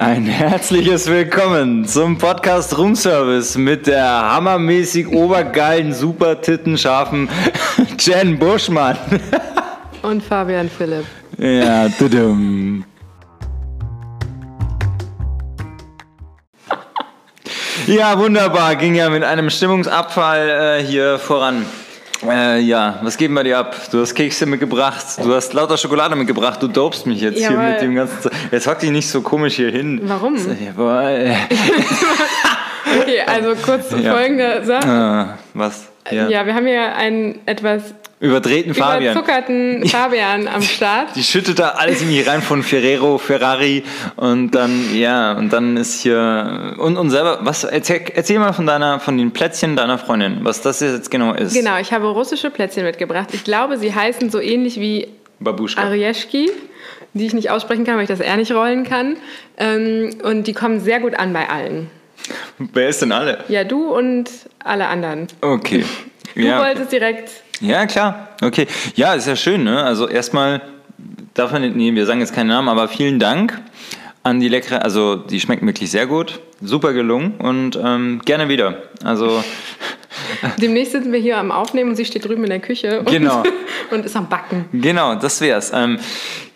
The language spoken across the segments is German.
Ein herzliches Willkommen zum Podcast Roomservice mit der hammermäßig obergeilen, super tittenscharfen Jen Buschmann. Und Fabian Philipp. Ja, tudum. Ja, wunderbar. Ging ja mit einem Stimmungsabfall äh, hier voran. Äh, ja, was geben wir dir ab? Du hast Kekse mitgebracht, du hast lauter Schokolade mitgebracht, du dopst mich jetzt Jawohl. hier mit dem ganzen Ze Jetzt hock dich nicht so komisch hier hin. Warum? Jawohl. Okay, also kurz Ja. folgende Sache. Ah, was? Ja. Ja. wir haben hier einen etwas Überdrehten Fabian. überzuckerten Fabian am Start. Die schüttet da alles in mich rein von Ferrero, Ferrari und dann, ja, und dann ist hier, und, und selber, was, erzähl, erzähl mal von deiner, von den Plätzchen deiner Freundin, was das jetzt genau ist. Genau, ich habe russische Plätzchen mitgebracht. Ich glaube, sie heißen so ähnlich wie Babuschka. Arieshki, die ich nicht aussprechen kann, weil ich das R nicht rollen kann. Ähm, und die kommen sehr gut an bei allen. Wer ist denn alle? Ja, du und alle anderen. Okay. Du ja. wolltest direkt. Ja, klar. Okay. Ja, ist ja schön, ne? Also erstmal darf man, nee, wir sagen jetzt keinen Namen, aber vielen Dank an die leckere, also die schmecken wirklich sehr gut, super gelungen und ähm, gerne wieder. Also Demnächst sitzen wir hier am Aufnehmen und sie steht drüben in der Küche und, Genau. und ist am Backen. genau, das wär's. Ähm,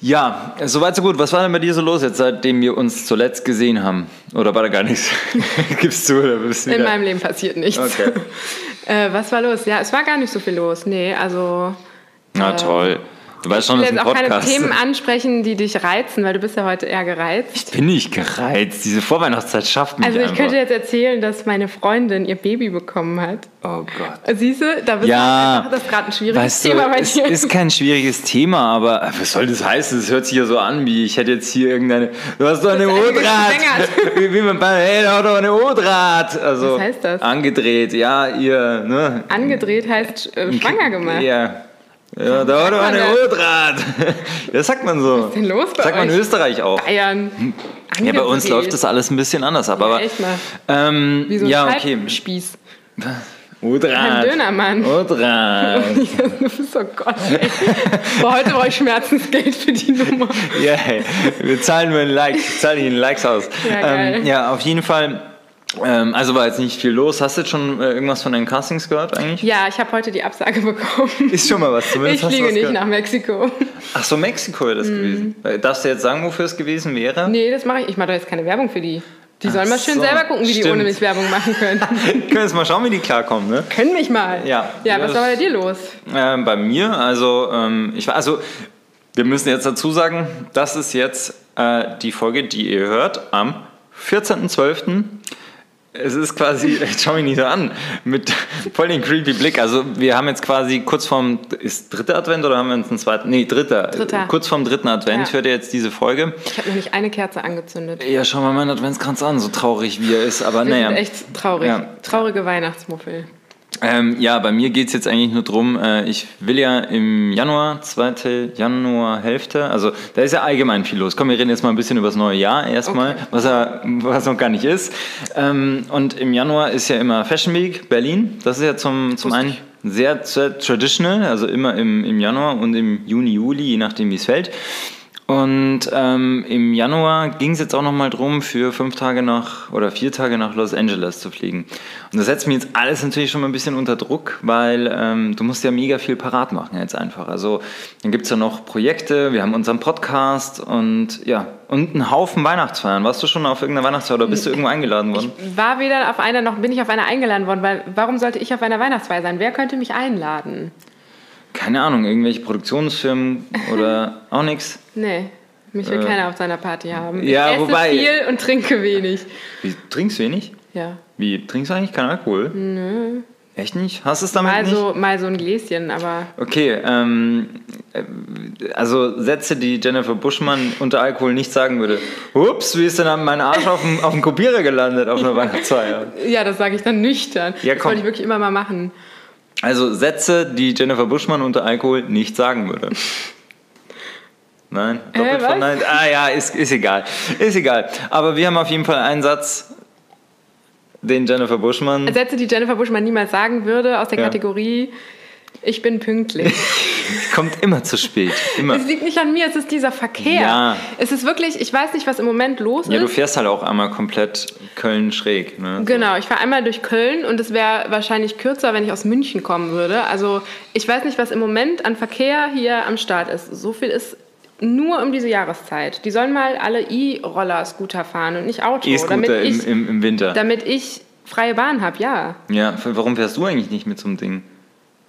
ja, soweit so gut. Was war denn bei dir so los jetzt, seitdem wir uns zuletzt gesehen haben? Oder war da gar nichts? Gibst du oder bist du In wieder? meinem Leben passiert nichts. Okay. äh, was war los? Ja, es war gar nicht so viel los. Nee, also. Na toll. Du weißt schon, Ich will jetzt auch keine. Themen ansprechen, die dich reizen, weil du bist ja heute eher gereizt. Bin ich gereizt. Diese Vorweihnachtszeit schafft mich Also ich einfach. könnte jetzt erzählen, dass meine Freundin ihr Baby bekommen hat. oh Gott. Siehst du, da bist Ja, du einfach, das ist gerade ein schwieriges Weißt du, Thema bei es dir. ist kein schwieriges Thema, aber was soll das heißen? Es hört sich ja so an, wie ich hätte jetzt hier irgendeine. Du hast doch eine O-Draht. wie man bei, hey, da hat doch eine O-Draht. Also Was heißt das? angedreht, ja, ihr, ne? Angedreht heißt äh, schwanger gemacht. Ja. Ja, da hat doch eine? O-Draht. Das sagt man so. Was ist denn los bei Sagt man in? Österreich auch. Bayern. Ja, bei uns läuft das alles ein bisschen anders ab, aber. Echt mal. Ähm, Wie so ein ja, okay. Spieß. O-Draht. Ein Dönermann. O-Draht. oh Gott, ey. Boah, heute brauche ich Schmerzensgeld für die Nummer. Ja, hey, wir zahlen nur in Likes, ich zahle Ihnen Likes aus. Ja, geil. ähm, ja auf jeden Fall. Ähm, also war jetzt nicht viel los. Hast du jetzt schon äh, irgendwas von deinen Castings gehört eigentlich? Ja, ich habe heute die Absage bekommen. Ist schon mal was. Zumindest Ich fliege nicht gehört. nach Mexiko. Ach so, Mexiko wäre das gewesen. Äh, Darfst du jetzt sagen, wofür es gewesen wäre? Nee, das mache ich. Ich mache doch jetzt keine Werbung für die. Die sollen mal schön so, selber gucken, wie die stimmt. ohne mich Werbung machen können. Wir können jetzt mal schauen, wie die klarkommen, ne? können mich mal. Ja. Ja, Ja, was war bei dir los? Ähm, bei mir, also ähm, ich war, also wir müssen jetzt dazu sagen, das ist jetzt äh, die Folge, die ihr hört am 14.12. Es ist quasi, jetzt schau mich nicht so an, mit voll den creepy Blick. Also wir haben jetzt quasi kurz vorm, ist dritter Advent oder haben wir uns einen zweiten? Nee, dritter. Dritter. Kurz vorm dritten Advent Ja. hört ihr jetzt diese Folge. Ich habe noch nicht eine Kerze angezündet. Ja, schau mal meinen Adventskranz an, so traurig wie er ist. Aber Wir naja. echt traurig. Ja. Traurige Weihnachtsmuffel. Ähm, ja, bei mir geht es jetzt eigentlich nur drum. äh, ich will ja im Januar, zweite Januarhälfte, also da ist ja allgemein viel los. Komm, wir reden jetzt mal ein bisschen über das neue Jahr erstmal, Okay. was, er, was noch gar nicht ist. Ähm, und im Januar ist ja immer Fashion Week Berlin. Das ist ja zum, zum einen sehr, sehr traditional, also immer im, im Januar und im Juni, Juli, je nachdem wie es fällt. Und ähm, im Januar ging es jetzt auch nochmal drum, für fünf Tage nach oder vier Tage nach Los Angeles zu fliegen. Und das setzt mir jetzt alles natürlich schon mal ein bisschen unter Druck, weil ähm, du musst ja mega viel parat machen jetzt einfach. Also dann gibt es ja noch Projekte, wir haben unseren Podcast und ja, und einen Haufen Weihnachtsfeiern. Warst du schon auf irgendeiner Weihnachtsfeier oder bist du irgendwo eingeladen worden? War weder auf einer noch bin ich auf einer eingeladen worden, weil warum sollte ich auf einer Weihnachtsfeier sein? Wer könnte mich einladen? Keine Ahnung, irgendwelche Produktionsfirmen oder auch nichts. Nee, mich will keiner auf seiner Party haben. Äh. ja, ich esse wobei- viel und trinke wenig. Wie, trinkst du wenig? Ja. Wie, trinkst du eigentlich keinen Alkohol? Nö. Echt nicht? Hast du es damit Mal nicht? so, mal so ein Gläschen, aber Okay, ähm, äh, also Sätze, die Jennifer Buschmann unter Alkohol nicht sagen würde. Ups, wie ist denn mein Arsch auf dem, auf dem Kopierer gelandet auf einer Weihnachtsfeier? ja, das sage ich dann nüchtern. Ja, das komm. wollte ich wirklich immer mal machen. Also Sätze, die Jennifer Buschmann unter Alkohol nicht sagen würde. Nein, doppelt was? verneint. Ah ja, ist, ist egal. Ist egal. Aber wir haben auf jeden Fall einen Satz, den Jennifer Buschmann. Sätze, die Jennifer Buschmann niemals sagen würde, aus der Ja. Kategorie Ich bin pünktlich. Kommt immer zu spät. Immer. Es liegt nicht an mir, es ist dieser Verkehr. Ja. Es ist wirklich, ich weiß nicht, was im Moment los Ja, du ist. fährst halt auch einmal komplett Köln schräg. Ne? Genau, ich fahre einmal durch Köln und es wäre wahrscheinlich kürzer, wenn ich aus München kommen würde. Also ich weiß nicht, was im Moment an Verkehr hier am Start ist. So viel ist nur um diese Jahreszeit. Die sollen mal alle E-Roller, Scooter fahren und nicht Auto, damit E-Scooter im, ich, im, im Winter. damit ich freie Bahn habe, ja. Ja, warum fährst du eigentlich nicht mit so einem Ding?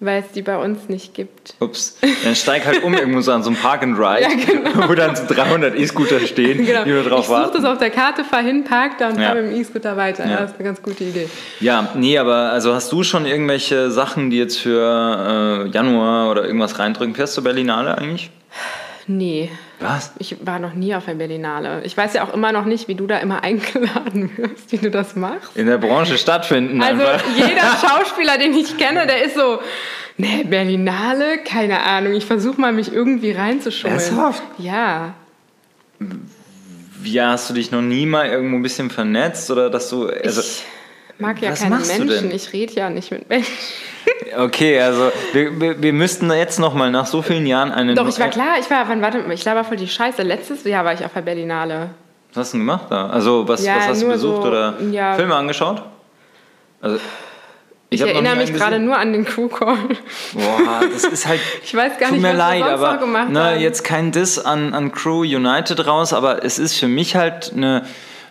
Weil es die bei uns nicht gibt. Ups. Dann steig halt um irgendwo so an so einem Park and Ride, Ja, genau. wo dann so 300 E-Scooter stehen, Genau. die wir drauf ich suche warten. das auf der Karte, fahr hin, park da und Ja. fahr mit dem E-Scooter weiter. Ja. das ist eine ganz gute Idee. Ja, nee, aber also hast du schon irgendwelche Sachen, die jetzt für äh, Januar oder irgendwas reindrücken? Fährst du Berlinale eigentlich? Nee, Was? ich war noch nie auf der Berlinale. Ich weiß ja auch immer noch nicht, wie du da immer eingeladen wirst, wie du das machst. In der Branche stattfinden Also einfach. jeder Schauspieler, den ich kenne, der ist so, ne, Berlinale, keine Ahnung. Ich versuche mal, mich irgendwie reinzuschummeln. Ernsthaft? Ja. Wie hast du dich noch nie mal irgendwo ein bisschen vernetzt oder dass du also ich mag ja keine Menschen. Ich rede ja nicht mit Menschen. Okay, also wir, wir, wir müssten jetzt noch mal nach so vielen Jahren einen Doch, ich war klar, ich war, wann, warte mal, ich war voll die Scheiße. Letztes Jahr war ich auf der Berlinale. Was hast du denn gemacht da? Also was, Ja, was hast du besucht so, oder ja. Filme angeschaut? Also Ich, noch erinnere mich gerade nur an den Crew-Call. Boah, das ist halt. Ich weiß gar nicht, was leid, wir sonst aber noch gemacht ne, haben. jetzt kein Diss an, an Crew United raus, aber es ist für mich halt eine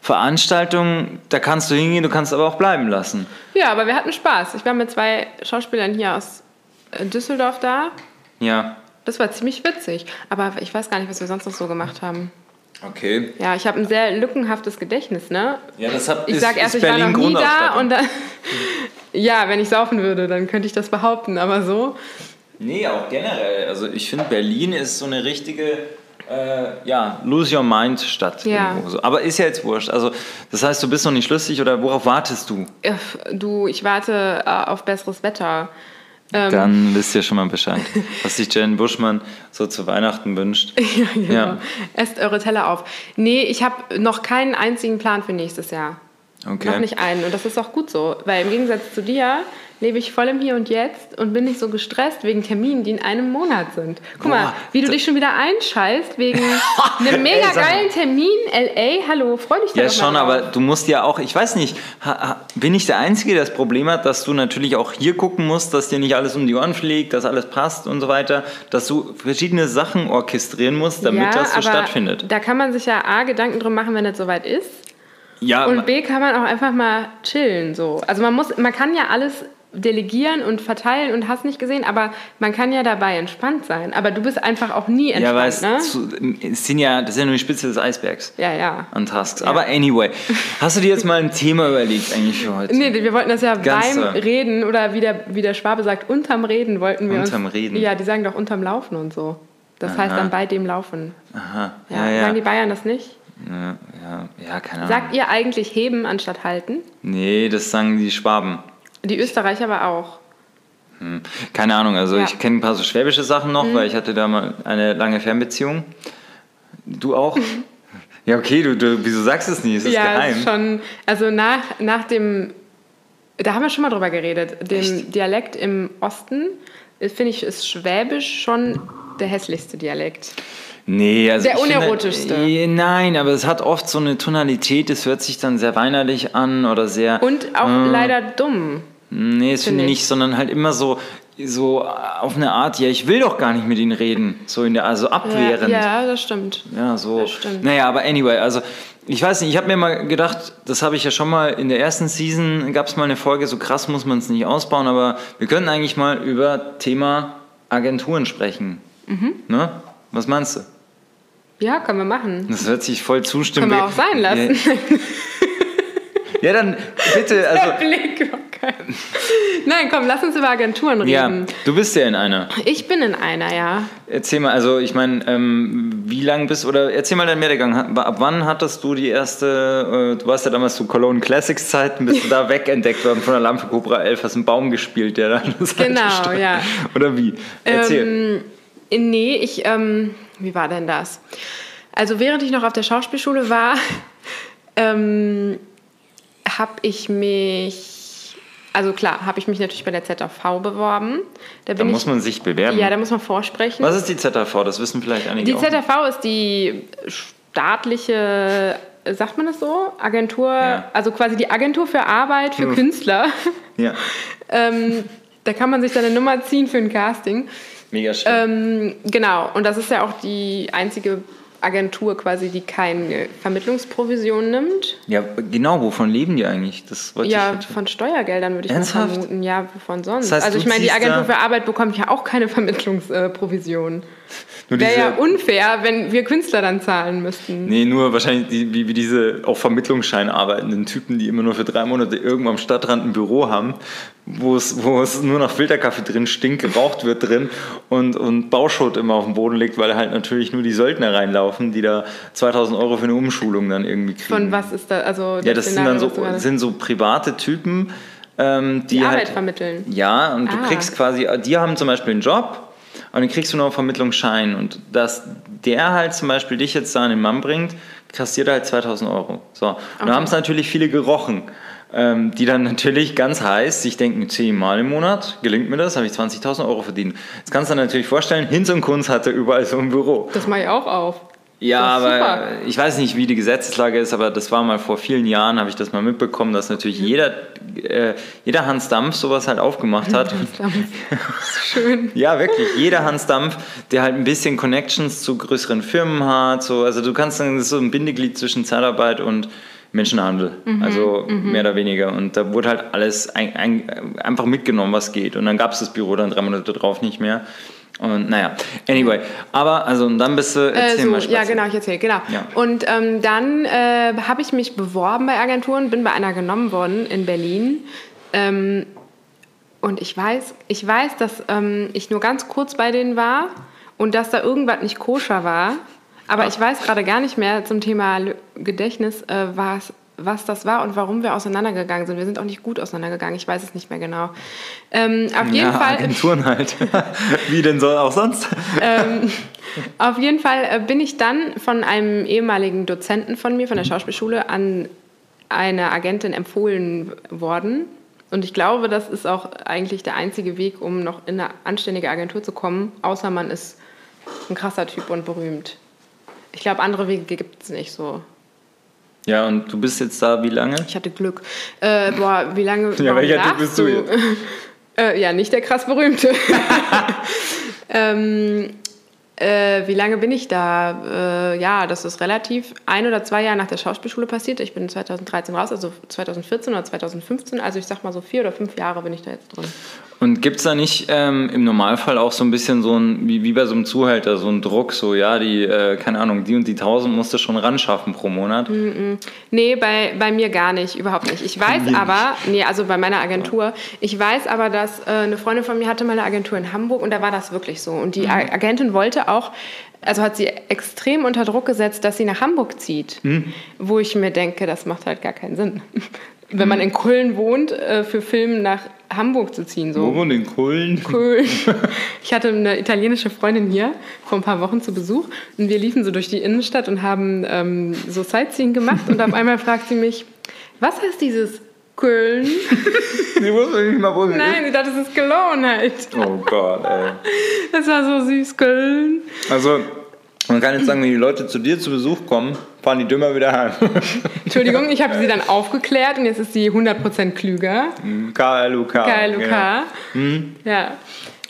Veranstaltung, da kannst du hingehen, du kannst aber auch bleiben lassen. Ja, aber wir hatten Spaß. Ich war mit zwei Schauspielern hier aus äh, Düsseldorf da. Ja. Das war ziemlich witzig. Aber ich weiß gar nicht, was wir sonst noch so gemacht haben. Okay. Ja, ich habe ein sehr lückenhaftes Gedächtnis, ne? Ja, das hab, Ich ist, sag erst, ich war Berlin noch nie da und dann. ja, wenn ich saufen würde, dann könnte ich das behaupten, aber so. Nee, auch generell. Also ich finde, Berlin ist so eine richtige, äh, ja, lose your mind Stadt. Ja. so. Aber ist ja jetzt wurscht. Also das heißt, du bist noch nicht schlüssig oder worauf wartest du? Du, ich warte äh, auf besseres Wetter. Ähm, Dann wisst ihr schon mal Bescheid, was sich Jen Buschmann so zu Weihnachten wünscht. ja, genau. Ja. Esst eure Teller auf. Nee, ich habe noch keinen einzigen Plan für nächstes Jahr. Okay. Noch nicht einen. Und das ist auch gut so, weil im Gegensatz zu dir lebe ich voll im Hier und Jetzt und bin nicht so gestresst wegen Terminen, die in einem Monat sind. Guck mal, Boah, wie du dich schon wieder einschaltst wegen einem mega Ey, mal. geilen Termin, LA. Hallo, freu dich Ja, mal schon, aber du musst ja auch, ich weiß nicht, ha, ha, bin ich der Einzige, der das Problem hat, dass du natürlich auch hier gucken musst, dass dir nicht alles um die Ohren fliegt, dass alles passt und so weiter, dass du verschiedene Sachen orchestrieren musst, damit ja, das so aber stattfindet. Da kann man sich ja A, Gedanken drum machen, wenn es soweit ist. Ja, Und B, kann man auch einfach mal chillen. So. Also man, muss, man kann ja alles delegieren und verteilen und hast nicht gesehen, aber man kann ja dabei entspannt sein. Aber du bist einfach auch nie ja, entspannt, weil es, ne? zu, es sind ja, das ist ja nur die Spitze des Eisbergs Ja, ja. an Tasks. Aber anyway, hast du dir jetzt mal ein Thema überlegt eigentlich für heute? Nee, wir wollten das ja Ganz beim. Reden oder wie der, wie der Schwabe sagt, unterm Reden wollten wir Unterm uns. Reden. Ja, die sagen doch unterm Laufen und so. Das heißt Aha. dann bei dem Laufen. Aha, Ja, ja, ja. Sagen die Bayern das nicht? Ja, ja, ja, keine Ahnung. Sagt ihr eigentlich heben anstatt halten? Nee, das sagen die Schwaben. Die Österreicher aber auch. Keine Ahnung, also Ja. Mhm. ich kenne ein paar so schwäbische Sachen noch, weil ich hatte da mal eine lange Fernbeziehung. Du auch? ja, okay, du, du, wieso sagst du es nicht? Es ist ja, geheim. schon. Also nach, nach dem. Da haben wir schon mal drüber geredet. Dem Echt? Dialekt im Osten, finde ich, ist Schwäbisch schon der hässlichste Dialekt. Nee, also Der finde- unerotischste. Eh, Nein, aber es hat oft so eine Tonalität, es hört sich dann sehr weinerlich an oder sehr. Und auch äh, leider dumm. Nee, das finde ich. nicht, sondern halt immer so, so auf eine Art, ja, ich will doch gar nicht mit ihnen reden. So in der, also abwehrend. Ja, ja, das stimmt. Ja, so. Das stimmt. Naja, aber anyway, also ich weiß nicht, ich habe mir mal gedacht, das habe ich ja schon mal in der ersten Season, gab es mal eine Folge, so krass muss man es nicht ausbauen, aber wir können eigentlich mal über Thema Agenturen sprechen. Mhm. Ne? Was meinst du? Ja, können wir machen. Das hört sich voll zustimmen. Können wir auch sein lassen. Ja, dann bitte, Der also. Blick war geil. Nein, komm, lass uns über Agenturen Ja, reden. du bist ja in einer. Ich bin in einer, ja. Erzähl mal, also ich meine, ähm, wie lang bist oder erzähl mal deinen Werdegang. Ab wann hattest du die erste, äh, du warst ja damals zu Cologne Classics Zeiten, bist du da wegentdeckt worden von der Lampe Cobra 11, hast einen Baum gespielt, der da an der Seite Genau, ja. Oder wie? Erzähl. Ähm, nee, ich, ähm, wie war denn das? Also während ich noch auf der Schauspielschule war, ähm, habe ich mich also klar, habe ich mich natürlich bei der ZAV beworben. Da, da muss ich, man sich bewerben. Ja, da muss man vorsprechen. Was ist die ZAV? Das wissen vielleicht einige Die auch. ZAV ist die staatliche, sagt man das so? Agentur, Ja. also quasi die Agentur für Arbeit für Hm. Künstler. Ja, ähm, da kann man sich dann eine Nummer ziehen für ein Casting. mega schön. Ähm, genau, und das ist ja auch die einzige Agentur quasi, die keine Vermittlungsprovision nimmt. ja, genau, wovon leben die eigentlich? Das wollte Ja, ich von Steuergeldern würde ich mal vermuten. Ja, wovon sonst? Das heißt, also ich meine, die Agentur für Arbeit bekommt ja auch keine Vermittlungsprovision. Nur Wäre ja unfair, wenn wir Künstler dann zahlen müssten. Nee, nur wahrscheinlich die, wie, wie diese auf Vermittlungsschein arbeitenden Typen, die immer nur für drei Monate irgendwo am Stadtrand ein Büro haben, wo es, wo es nur nach Filterkaffee drin stinkt, geraucht wird drin und, und Bauschutt immer auf dem Boden liegt, weil halt natürlich nur die Söldner reinlaufen, die da 2000 Euro für eine Umschulung dann irgendwie kriegen. Von was ist da? Also Ja, das sind dann so, du sind so private Typen, ähm, die, die halt, Arbeit vermitteln. Ja, und du Ah. kriegst quasi, die haben zum Beispiel einen Job und dann kriegst du noch einen Vermittlungsschein. Und dass der halt zum Beispiel dich jetzt da an den Mann bringt, kassiert er halt 2000 Euro. So. Und Okay. da haben es natürlich viele gerochen. Ähm, die dann natürlich ganz heiß sich denken, zehnmal im Monat, gelingt mir das, habe ich 20.000 Euro verdient. Jetzt kannst du dir natürlich vorstellen, Hinz und Kunz hatte überall so ein Büro. Das mache ich auch auf. Ja, aber super. ich weiß nicht, wie die Gesetzeslage ist, aber das war mal vor vielen Jahren, habe ich das mal mitbekommen, dass natürlich Mhm. jeder, äh, jeder Hans Dampf sowas halt aufgemacht hat. Schön. ja, wirklich, jeder Hans Dampf, der halt ein bisschen Connections zu größeren Firmen hat. So, also du kannst sagen, das ist so ein Bindeglied zwischen Zeitarbeit und Menschenhandel. Mhm, Also mehr oder weniger. Und da wurde halt alles ein, ein, einfach mitgenommen, was geht. Und dann gab es das Büro dann drei Monate drauf nicht mehr. Und naja, anyway. Aber, also, und dann bist du, Äh, erzähl so, mal ja, spazieren. genau, ich erzähle, genau. Ja. Und ähm, dann äh, habe ich mich beworben bei Agenturen, bin bei einer genommen worden in Berlin. Ähm, und ich weiß, ich weiß, dass ähm, ich nur ganz kurz bei denen war und dass da irgendwas nicht koscher war. Aber Ah. ich weiß gerade gar nicht mehr zum Thema Gedächtnis, äh, was, was das war und warum wir auseinandergegangen sind. Wir sind auch nicht gut auseinandergegangen, ich weiß es nicht mehr genau. Ähm, auf jeden ja, Fall. Agenturen halt. Wie denn soll auch sonst? ähm, auf jeden Fall äh, bin ich dann von einem ehemaligen Dozenten von mir, von der Schauspielschule, an eine Agentin empfohlen worden. Und ich glaube, das ist auch eigentlich der einzige Weg, um noch in eine anständige Agentur zu kommen, außer man ist ein krasser Typ und berühmt. Ich glaube, andere Wege gibt es nicht so. Ja, und du bist jetzt da wie lange? Ich hatte Glück. Äh, boah, wie lange. Ja, welcher Typ bist du jetzt? äh, ja, nicht der krass berühmte. ähm, äh, wie lange bin ich da? Äh, ja, das ist relativ ein oder zwei Jahre nach der Schauspielschule passiert. Ich bin 2013 raus, also 2014 oder 2015. Also ich sag mal so vier oder fünf Jahre bin ich da jetzt drin. Und gibt es da nicht ähm, im Normalfall auch so ein bisschen so ein, wie, wie bei so einem Zuhälter, so ein Druck, so ja, die, äh, keine Ahnung, die und die 1000 musst du schon ran schaffen pro Monat? Nee, bei, bei mir gar nicht, überhaupt nicht. Ich weiß mir aber, nee, also bei meiner Agentur, ich weiß aber, dass äh, eine Freundin von mir hatte mal eine Agentur in Hamburg und da war das wirklich so. Und die A- Agentin wollte auch, also hat sie extrem unter Druck gesetzt, dass sie nach Hamburg zieht. Wo ich mir denke, das macht halt gar keinen Sinn. Wenn man in Köln wohnt, äh, für Film nach Hamburg zu ziehen. So. wohnt in Köln? Cool. Ich hatte eine italienische Freundin hier vor ein paar Wochen zu Besuch und wir liefen so durch die Innenstadt und haben ähm, so Sightseeing gemacht und auf einmal fragt sie mich, was heißt dieses Köln? Die wusste nicht mal, wo sie Nein, sie dachte, das ist Cologne halt. ist. Oh Gott, ey. Das war so süß, Köln. Also, man kann jetzt sagen, wenn die Leute zu dir zu Besuch kommen, fahren die dümmer wieder heim. Entschuldigung, ich habe sie dann aufgeklärt und jetzt ist sie 100% klüger. KLUK. KLUK. Ja.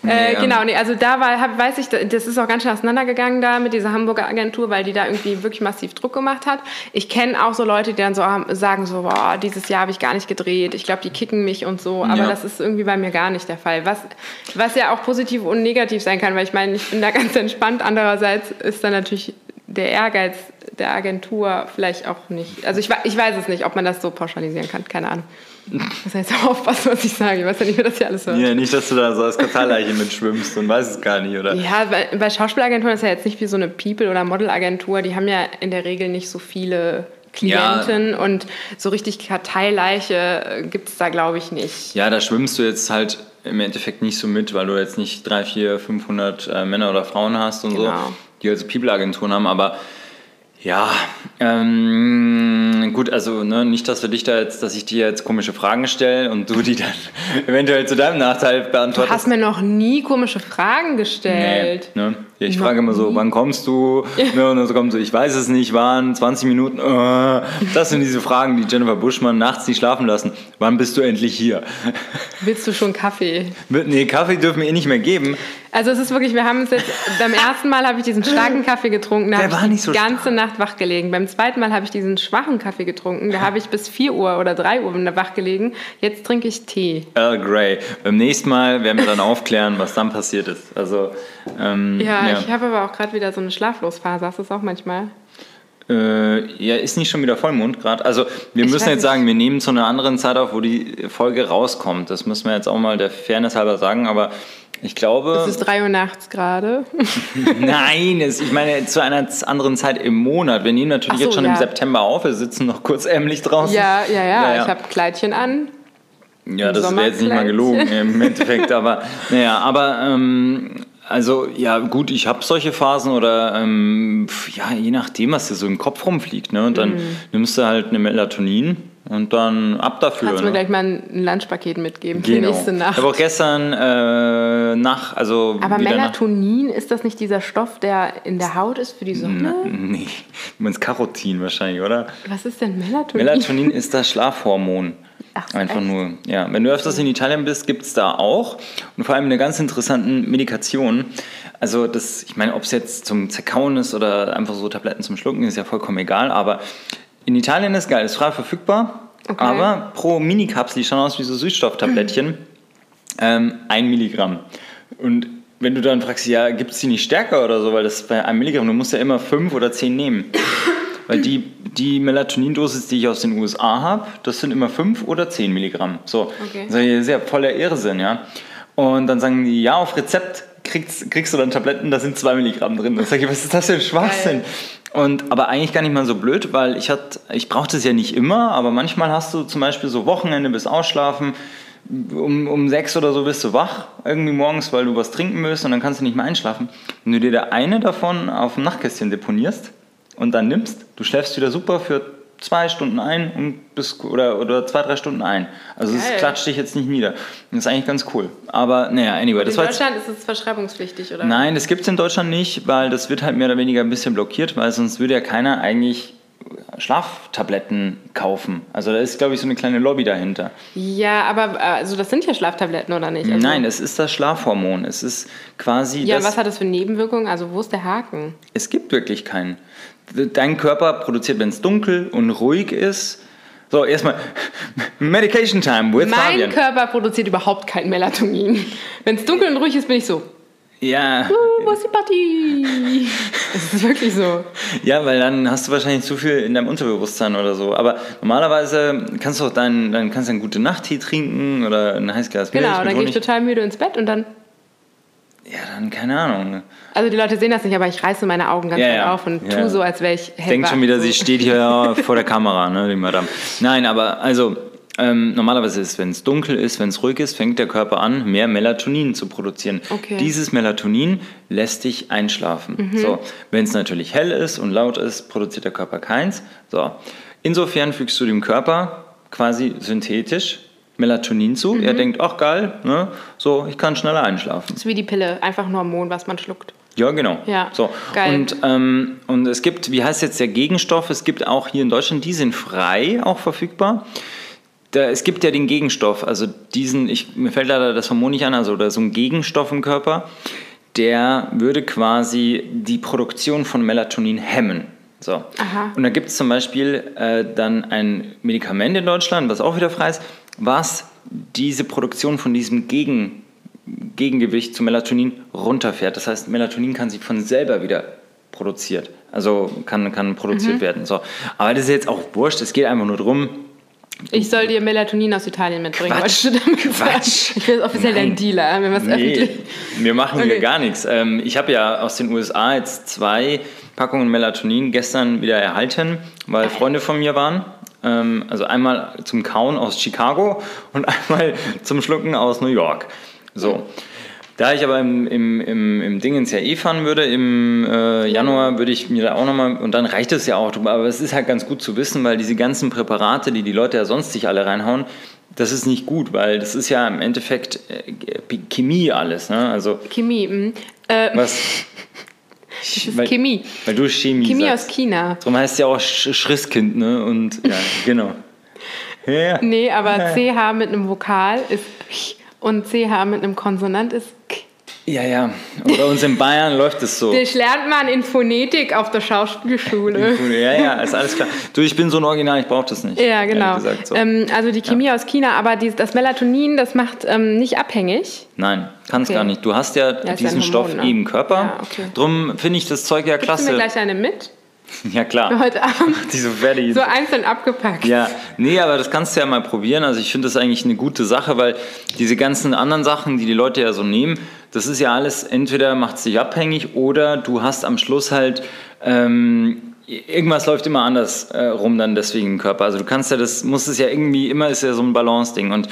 Äh, genau, nee, also da war, hab, weiß ich, das ist auch ganz schön auseinandergegangen da mit dieser Hamburger Agentur, weil die da irgendwie wirklich massiv Druck gemacht hat. Ich kenne auch so Leute, die dann so sagen so, boah, dieses Jahr habe ich gar nicht gedreht, ich glaube, die kicken mich und so, aber Ja. das ist irgendwie bei mir gar nicht der Fall. Was, was ja auch positiv und negativ sein kann, weil ich meine, ich bin da ganz entspannt. Andererseits ist dann natürlich der Ehrgeiz der Agentur vielleicht auch nicht. Also ich, ich weiß es nicht, ob man das so pauschalisieren kann, keine Ahnung. Ich muss ja jetzt auch aufpassen, was ich sage. Ich weiß ja nicht, wer das hier alles hört. Ja, nicht, dass du da so als Karteileiche mitschwimmst und weißt es gar nicht, oder? Ja, bei, bei Schauspielagenturen ist ja jetzt nicht wie so eine People- oder Modelagentur. Die haben ja in der Regel nicht so viele Klienten und so richtig Karteileiche gibt es da, glaube ich, nicht. Ja, da schwimmst du jetzt halt im Endeffekt nicht so mit, weil du jetzt nicht 3, 4, 500 äh, Männer oder Frauen hast und so, Genau. die also People-Agenturen haben, aber Ja, ähm, gut, also ne, nicht, dass wir dich da jetzt, dass ich dir jetzt komische Fragen stelle und du die dann eventuell zu deinem Nachteil beantwortest. Du hast mir noch nie komische Fragen gestellt. Nee, ne? Ja, ich frage immer so, wann kommst du? ne, und dann kommt so, ich weiß es nicht, wann, 20 Minuten. Uh, das sind diese Fragen, die Jennifer Buschmann nachts nicht schlafen lassen. Wann bist du endlich hier? Willst du schon Kaffee? Nee, Kaffee dürfen wir eh nicht mehr geben. Also es ist wirklich, wir haben es jetzt, beim ersten Mal habe ich diesen starken Kaffee getrunken, da habe ich die so ganze stark. Nacht wach gelegen. Beim zweiten Mal habe ich diesen schwachen Kaffee getrunken, da habe ich bis 4 Uhr oder 3 Uhr wach gelegen. Jetzt trinke ich Tee. Earl Grey. Beim nächsten Mal werden wir dann aufklären, was dann passiert ist. Also, ähm, ja, ja, ich habe aber auch gerade wieder so eine Schlaflosphase. Hast du das auch manchmal? Äh, ja, ist nicht schon wieder Vollmond gerade. Also wir ich müssen jetzt sagen, wir nehmen zu einer anderen Zeit auf, wo die Folge rauskommt. Das müssen wir jetzt auch mal der Fairness halber sagen, aber ich glaube. Es ist 3 Uhr nachts gerade. Nein, es, ich meine zu einer anderen Zeit im Monat. Wir nehmen natürlich so, jetzt schon ja. im September auf. Wir sitzen noch kurz ämlich draußen. Ja, ja, ja. ja, ja. Ich habe Kleidchen an. Ja, das wäre jetzt nicht mal gelogen im Endeffekt. aber naja, aber ähm, also ja gut, ich habe solche Phasen oder ähm, ja, je nachdem, was dir so im Kopf rumfliegt. Ne? Und dann mhm. nimmst du halt eine Melatonin und dann ab dafür. Kannst du mir ne? gleich mal ein Lunchpaket mitgeben genau. für die nächste Nacht. Ich habe auch gestern äh, nach, also Aber Melatonin, nach ist das nicht dieser Stoff, der in der Haut ist für die Sonne? Na, nee, du meinst Carotin wahrscheinlich, oder? Was ist denn Melatonin? Melatonin ist das Schlafhormon. Ach, Einfach echt? nur, ja. Wenn du öfters in Italien bist, gibt es da auch. Und vor allem eine ganz interessante Medikation. Also das, ich meine, ob es jetzt zum Zerkauen ist oder einfach so Tabletten zum Schlucken, ist ja vollkommen egal. Aber in Italien ist geil, ist frei verfügbar. Okay. Aber pro Minikapsel, die schauen aus wie so Süßstofftablettchen, ähm, ein Milligramm. Und wenn du dann fragst, ja, gibt es die nicht stärker oder so, weil das bei einem Milligramm, du musst ja immer fünf oder zehn nehmen. Weil die, die Melatonindosis, die ich aus den USA habe, das sind immer 5 oder 10 Milligramm. So, okay. das ist ja voller Irrsinn, ja. Und dann sagen die, ja, auf Rezept kriegst, kriegst du dann Tabletten, da sind 2 Milligramm drin. Dann sage ich, was ist das für ein Schwachsinn? Und, aber eigentlich gar nicht mal so blöd, weil ich, ich brauche das ja nicht immer, aber manchmal hast du zum Beispiel so Wochenende bis Ausschlafen, um, um sechs oder so bist du wach, irgendwie morgens, weil du was trinken willst und dann kannst du nicht mehr einschlafen. Wenn du dir da eine davon auf dem Nachtkästchen deponierst, und dann nimmst, du schläfst wieder super für zwei Stunden ein und bis, oder, oder zwei, drei Stunden ein. Also es klatscht dich jetzt nicht nieder. Das ist eigentlich ganz cool. Aber naja, anyway. Und in Deutschland ist es verschreibungspflichtig, oder? Nein, das gibt es in Deutschland nicht, weil das wird halt mehr oder weniger ein bisschen blockiert, weil sonst würde ja keiner eigentlich Schlaftabletten kaufen. Also da ist, glaube ich, so eine kleine Lobby dahinter. Ja, aber also das sind ja Schlaftabletten, oder nicht? Also Nein, es ist das Schlafhormon. Es ist quasi. Ja, was hat das für Nebenwirkungen? Also wo ist der Haken? Es gibt wirklich keinen dein Körper produziert, wenn es dunkel und ruhig ist. So, erstmal Medication Time with Mein Fabian. Körper produziert überhaupt kein Melatonin. Wenn es dunkel und ruhig ist, bin ich so. Ja. Uh, wo ist die Party? Das ist wirklich so. Ja, weil dann hast du wahrscheinlich zu viel in deinem Unterbewusstsein oder so. Aber normalerweise kannst du auch deinen, dann kannst du einen gute Nachttee trinken oder ein heißes Glas Milch. Genau, dann gehe ich total müde ins Bett und dann ja, dann keine Ahnung. Also die Leute sehen das nicht, aber ich reiße meine Augen ganz ja, weit ja. auf und ja. tue so, als wäre ich hellwach. Denkt schon wieder, sie steht hier vor der Kamera, ne, die Madame. Nein, aber also ähm, normalerweise ist, wenn es dunkel ist, wenn es ruhig ist, fängt der Körper an, mehr Melatonin zu produzieren. Okay. Dieses Melatonin lässt dich einschlafen. Mhm. So, wenn es natürlich hell ist und laut ist, produziert der Körper keins. So, insofern fügst du dem Körper quasi synthetisch Melatonin zu. Mhm. Er denkt, ach geil, ne? so, ich kann schneller einschlafen. Das ist wie die Pille, einfach nur Hormon, was man schluckt. Ja, genau. Ja, so. geil. Und, ähm, und es gibt, wie heißt jetzt der Gegenstoff? Es gibt auch hier in Deutschland, die sind frei auch verfügbar. Da, es gibt ja den Gegenstoff, also diesen, ich, mir fällt leider das Hormon nicht an, also oder so ein Gegenstoff im Körper, der würde quasi die Produktion von Melatonin hemmen. So. Aha. Und da gibt es zum Beispiel äh, dann ein Medikament in Deutschland, was auch wieder frei ist, was diese Produktion von diesem Gegen, Gegengewicht zu Melatonin runterfährt. Das heißt, Melatonin kann sich von selber wieder produziert. Also kann, kann produziert mhm. werden. So. Aber das ist jetzt auch wurscht, es geht einfach nur darum, ich soll dir Melatonin aus Italien mitbringen. Quatsch, Quatsch. Ich bin offiziell Nein. dein Dealer. Wir, nee, wir machen okay. hier gar nichts. Ähm, ich habe ja aus den USA jetzt zwei Packungen Melatonin gestern wieder erhalten, weil Freunde von mir waren. Ähm, also einmal zum Kauen aus Chicago und einmal zum Schlucken aus New York. So. Da ich aber im, im, im, im Dingens ja eh fahren würde, im äh, Januar würde ich mir da auch nochmal, und dann reicht es ja auch, aber es ist halt ganz gut zu wissen, weil diese ganzen Präparate, die die Leute ja sonst sich alle reinhauen, das ist nicht gut, weil das ist ja im Endeffekt äh, Chemie alles. Ne? Also, Chemie. mh. Äh, was? Ist weil, Chemie. Weil du Chemie Chemie sagst. aus China. Darum heißt ja auch Sch Schristkind, ne? Und ja, genau. Ja. Nee, aber CH mit einem Vokal ist und CH mit einem Konsonant ist. Ja, ja. Bei uns in Bayern läuft es so. Das lernt man in Phonetik auf der Schauspielschule. Ja, ja, ist alles klar. Du, ich bin so ein Original, ich brauche das nicht. Ja, genau. Gesagt, so. ähm, also die Chemie aus China, aber die, das Melatonin, das macht ähm, nicht abhängig. Nein, kannst Okay. gar nicht. Du hast ja, ja diesen ein Stoff Hormon, ne? im Körper. Ja, okay. Drum finde ich das Zeug ja Gibst du mir klasse. gleich eine mit? Ja, klar. Heute Abend. Die so fertig. So einzeln abgepackt. Ja, nee, aber das kannst du ja mal probieren. Also ich finde das eigentlich eine gute Sache, weil diese ganzen anderen Sachen, die die Leute ja so nehmen, das ist ja alles, entweder macht es dich abhängig oder du hast am Schluss halt, ähm, irgendwas läuft immer anders äh, rum dann deswegen im Körper. Also du kannst ja, das muss es ja irgendwie, immer ist ja so ein Balance-Ding und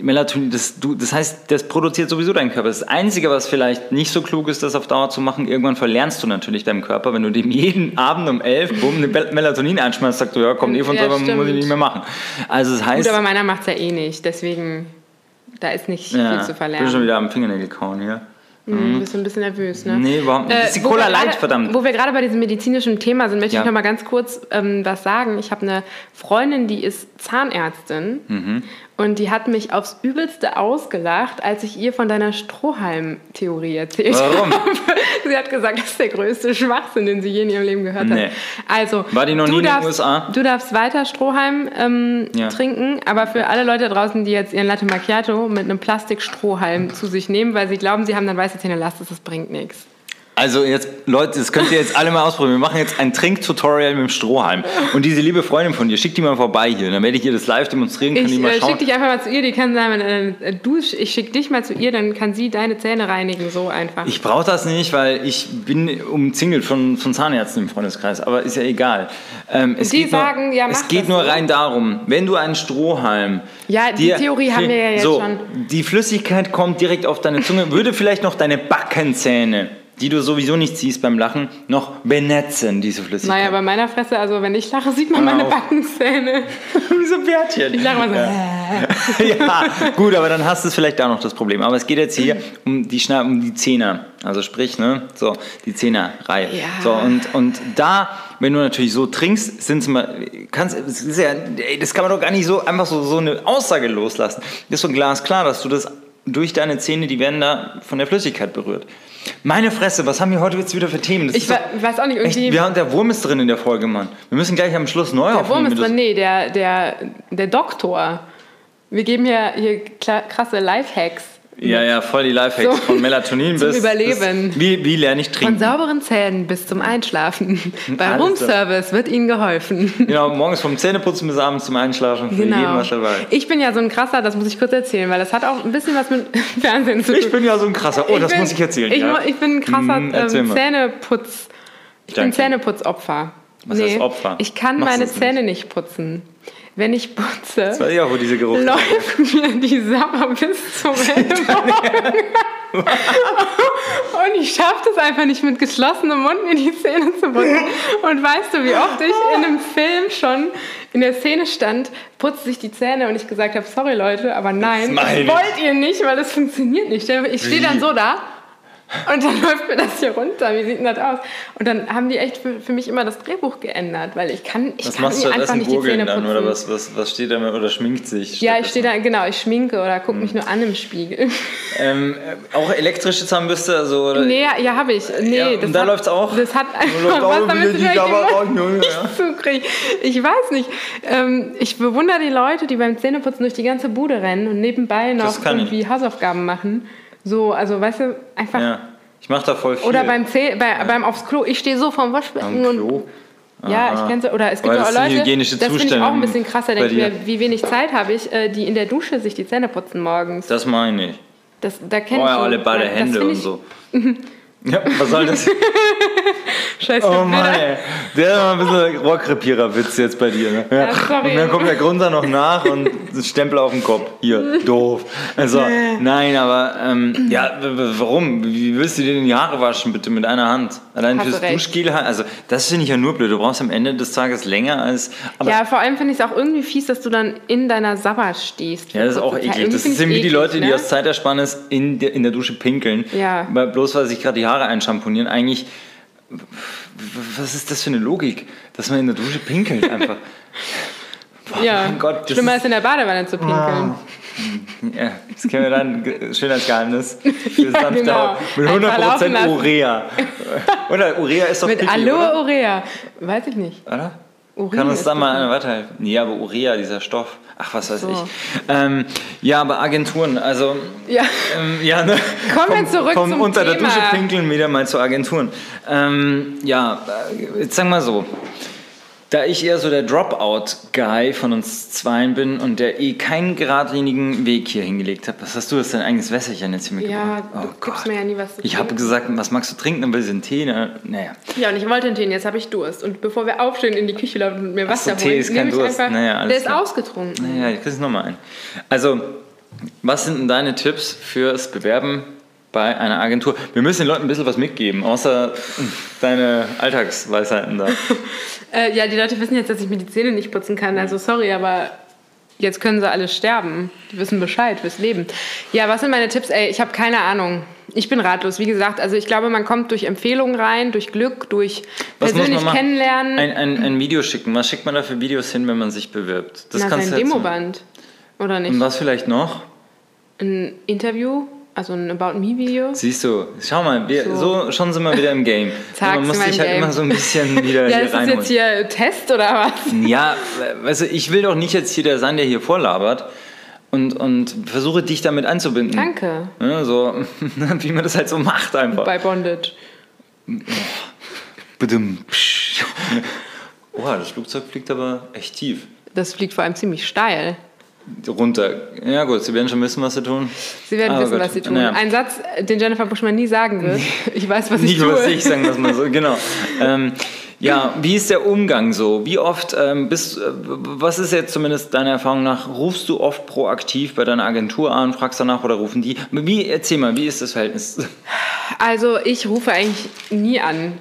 Melatonin, das, du, das heißt, das produziert sowieso dein Körper. Das Einzige, was vielleicht nicht so klug ist, das auf Dauer zu machen, irgendwann verlernst du natürlich deinem Körper, wenn du dem jeden Abend um 11 bumm, eine Melatonin einschmeißt, sagst du, ja, kommt eh von Ja, selber, muss ich stimmt. nicht mehr machen. Also das heißt, Gut, aber meiner macht es ja eh nicht. Deswegen, da ist nicht ja, viel zu bin schon verlernen. wieder am Fingernägel kauen hier. Mhm. Bist du ein bisschen nervös, ne? Nee, nicht. Das ist die Cola Light, verdammt. Wo wir gerade bei diesem medizinischen Thema sind, möchte Ja. ich noch mal ganz kurz ähm, was sagen. Ich habe eine Freundin, die ist Zahnärztin Mhm. Und die hat mich aufs Übelste ausgelacht, als ich ihr von deiner Strohhalm-Theorie erzählt Warum? habe. Sie hat gesagt, das ist der größte Schwachsinn, den sie je in ihrem Leben gehört Nee. hat. Also, War die noch du nie in den darfst, USA? Du darfst weiter Strohhalm ähm, Ja. trinken, aber für alle Leute da draußen, die jetzt ihren Latte Macchiato mit einem Plastikstrohhalm zu sich nehmen, weil sie glauben, sie haben dann weiße Zähne, lasst es, das bringt nichts. Also jetzt, Leute, das könnt ihr jetzt alle mal ausprobieren. Wir machen jetzt ein Trinktutorial mit dem Strohhalm. Und diese liebe Freundin von dir, schick die mal vorbei hier. Dann werde ich ihr das live demonstrieren, kann die Ich mal äh, schauen. schicke dich einfach mal zu ihr, die kann sagen, äh, du, ich schicke dich mal zu ihr, dann kann sie deine Zähne reinigen, so einfach. Ich brauche das nicht, weil ich bin umzingelt von, von Zahnärzten im Freundeskreis, aber ist ja egal. Ähm, es Die geht sagen, nur, ja, es mach geht das nur so. rein darum, wenn du einen Strohhalm... Ja, die dir- Theorie haben wir ja jetzt so, schon. Die Flüssigkeit kommt direkt auf deine Zunge, würde vielleicht noch deine Backenzähne, die du sowieso nicht siehst beim Lachen, noch benetzen, diese Flüssigkeit. naja, bei meiner Fresse, also wenn ich lache, sieht man meine auf. Backenzähne. Wie so ein Bärtchen. Ich lache mal so. ja, gut, aber dann hast du vielleicht auch noch das Problem. Aber es geht jetzt hier um die, Schna um die Zehner. Also sprich, ne, so, die Zehnerreihe. Ja. So, und, und da, wenn du natürlich so trinkst, sind es mal, kannst, es ist ja, ey, das kann man doch gar nicht so einfach so, so eine Aussage loslassen. Das ist so glasklar, dass du das durch deine Zähne, die werden da von der Flüssigkeit berührt. Meine Fresse, was haben wir heute jetzt wieder für Themen? Das Ich doch we- weiß auch nicht, echt, irgendwie. wir haben, der Wurm ist drin in der Folge, Mann. Wir müssen gleich am Schluss neu Der aufnehmen. Wurm ist drin, nee, der, der, der Doktor. Wir geben hier, hier krasse Lifehacks. Ja, ja, voll die Lifehacks. So. Von Melatonin Zum bis. Überleben. Bis, wie, wie lerne ich Von trinken? sauberen Zähnen bis zum Einschlafen. Bei Roomservice wird Ihnen geholfen. Genau, morgens vom Zähneputzen bis abends zum Einschlafen. Für jeden Genau. was dabei. Ich bin ja so ein krasser, das muss ich kurz erzählen, weil das hat auch ein bisschen was mit Fernsehen zu tun. Ich bin ja so ein krasser. Oh, Ich das bin- muss ich erzählen. Ich, ja. ich bin ein krasser Mm, erzähl ähm. Zähneputz. Ich bin Danke. Zähneputzopfer. Was heißt Opfer? Ich kann Machst meine Zähne nicht putzen. Wenn ich putze, Das auch, wo diese Geruch läuft mir die Sabber bis zum Ellbogen. Und ich schaffe das einfach nicht mit geschlossenem Mund, mir die Zähne zu putzen. Und weißt du, wie oft ich in einem Film schon in der Szene stand, putzt sich die Zähne und ich gesagt habe, sorry Leute, aber nein, Das wollt ihr nicht, weil das funktioniert nicht. Ich stehe dann so da und dann läuft mir das hier runter. Wie sieht denn das aus? Und dann haben die echt für, für mich immer das Drehbuch geändert, weil ich kann, ich Was kann machst du einfach nicht die Gurgeln Zähne dann? putzen. Oder was, was, was steht da? Oder schminkt sich? Ja, ich stehe da, genau, ich schminke oder gucke mich nur an im Spiegel. Ähm, äh, auch elektrische Zahnbürste? Also, oder? Nee, ja, habe ich. Nee, Ja, das und da hat, läufts auch? Das hat läuft einfach auch was damit wieder zu die tun, Sabber ich zukriege. Weiß nicht. Ähm, ich bewundere die Leute, die beim Zähneputzen durch die ganze Bude rennen und nebenbei noch irgendwie Hausaufgaben machen. So, also weißt du, einfach. Ja, ich mache da voll viel. Oder beim, Zäh bei, beim aufs Klo. Ich stehe so vorm Am Waschbecken Klo? und Ja, ich kenne Oder es gibt auch Leute, hygienische das finde ich auch ein bisschen krasser, denke ich mir, wie wenig Zeit habe ich, äh, die in der Dusche sich die Zähne putzen morgens. Das meine ich. Das, da kenn Oh ich ja, alle beide Hände und so. Ja, was soll das? Scheiße. Oh Mann, ey. Der war ein bisschen Rohrkrepierer-Witz jetzt bei dir. Ne? Ja. sorry. Und dann kommt der Grunzer noch nach und das Stempel auf den Kopf. Hier, doof. Also, nein, aber ähm, ja, warum? Wie willst du dir denn die Haare waschen, bitte, mit einer Hand? Allein Hast du fürs recht. Duschgel, also das finde ich ja nur blöd. Du brauchst am Ende des Tages länger als... Ja, vor allem finde ich es auch irgendwie fies, dass du dann in deiner Sabber stehst. Ja, das ist auch eklig. Das sind wie die Leute, die ne? aus Zeitersparnis in der, in der Dusche pinkeln. Ja. Bloß weil sich gerade die Haare einschamponieren. Eigentlich, was ist das für eine Logik, dass man in der Dusche pinkelt einfach? Boah, Ja, mein Gott, das schlimmer ist- als in der Badewanne zu pinkeln. Ja, das kennen wir dann schön als Geheimnis. Für sanfte genau. Mit Einfach laufen 100% lassen. Urea. Oder Urea ist doch Mit Pipi, Aloe? Urea. Weiß ich nicht. oder? Urin Kann uns da mal einer weiterhelfen? Nee, aber Urea, dieser Stoff. Ach, was weiß So. ich. Ähm, ja, aber Agenturen, also Ja. Ähm, ja, ne? Kommen wir zurück vom zum unter der Thema. Dusche pinkeln wieder mal zu Agenturen. Ähm, ja, äh, jetzt sagen wir mal so. Da ich eher so der Dropout-Guy von uns zweien bin und der eh keinen geradlinigen Weg hier hingelegt hat, was hast du das dein eigenes Wässerchen jetzt hier Ja, mitgebracht? du gibst mir ja nie was zu Ich habe gesagt, was magst du trinken? Sie einen Tee. Na, naja. Ja, und ich wollte einen Tee, jetzt habe ich Durst. Und bevor wir aufstehen in die Küche laufen und mir Ach so, Wasser Tee holen, ist kein Durst. einfach, Naja, alles der ist klar. ausgetrunken. Naja, ich krieg's nochmal ein. Also, was sind denn deine Tipps fürs Bewerben bei einer Agentur? Wir müssen den Leuten ein bisschen was mitgeben, außer deine Alltagsweisheiten da. Äh, ja, die Leute wissen jetzt, dass ich mir die Zähne nicht putzen kann. Also sorry, aber jetzt können sie alle sterben. Die wissen Bescheid fürs Leben. Ja, was sind meine Tipps? Ey, ich habe keine Ahnung. Ich bin ratlos. Wie gesagt, also ich glaube, man kommt durch Empfehlungen rein, durch Glück, durch Was muss persönlich kennenlernen. Ein, ein, ein Video schicken. Was schickt man da für Videos hin, wenn man sich bewirbt? Das Na, kannst jetzt- Demoband. Oder nicht? Und was vielleicht noch? Ein Interview, also ein About Me-Video. Siehst du, schau mal, wir, so. So. schon sind wir wieder im Game. Zack, man muss sich halt Game. immer so ein bisschen wieder Ja, hier ist reinholen. jetzt hier Test oder was? Ja, also ich will doch nicht jetzt hier der sein, der hier vorlabert und, und versuche dich damit einzubinden. Danke. Ja, so, wie man das halt so macht einfach. Bei Bondage. Oha, das Flugzeug fliegt aber echt tief Das fliegt vor allem ziemlich steil. Runter. Ja gut, sie werden schon wissen, was sie tun. Sie werden Aber wissen, gut, was sie tun. naja. Ein Satz, den Jennifer Buschmann nie sagen wird. Ich weiß, was ich Nicht tue. was ich, sagen es mal so. Genau. Ähm, ja, wie ist der Umgang so? Wie oft ähm, bist, äh, was ist jetzt zumindest deiner Erfahrung nach, rufst du oft proaktiv bei deiner Agentur an, fragst danach oder rufen die? Wie, erzähl mal, wie ist das Verhältnis? Also ich rufe eigentlich nie an.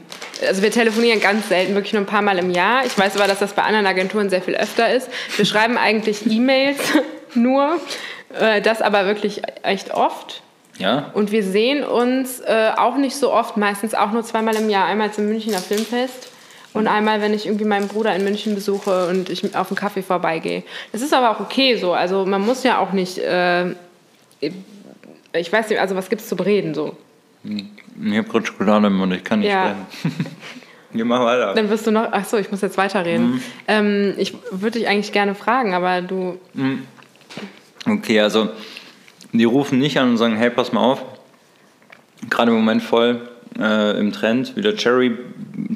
Also wir telefonieren ganz selten, wirklich nur ein paar Mal im Jahr. Ich weiß aber, dass das bei anderen Agenturen sehr viel öfter ist. Wir schreiben eigentlich E-Mails nur, äh, das aber wirklich echt oft. Ja? Und wir sehen uns äh, auch nicht so oft, meistens auch nur zweimal im Jahr. Einmal zum Münchner Filmfest und einmal, wenn ich irgendwie meinen Bruder in München besuche und ich auf einen Kaffee vorbeigehe. Das ist aber auch okay so. Also man muss ja auch nicht, äh, ich weiß nicht, also was gibt es zu bereden so. Ich habe gerade Schokolade im Mund, ich kann nicht Ja. sprechen. Wir machen weiter. Dann wirst du noch, ach so, ich muss jetzt weiterreden. Mhm. Ähm, ich würde dich eigentlich gerne fragen, aber du, Okay, also die rufen nicht an und sagen, hey, pass mal auf, gerade im Moment voll äh, im Trend, wieder Cherry,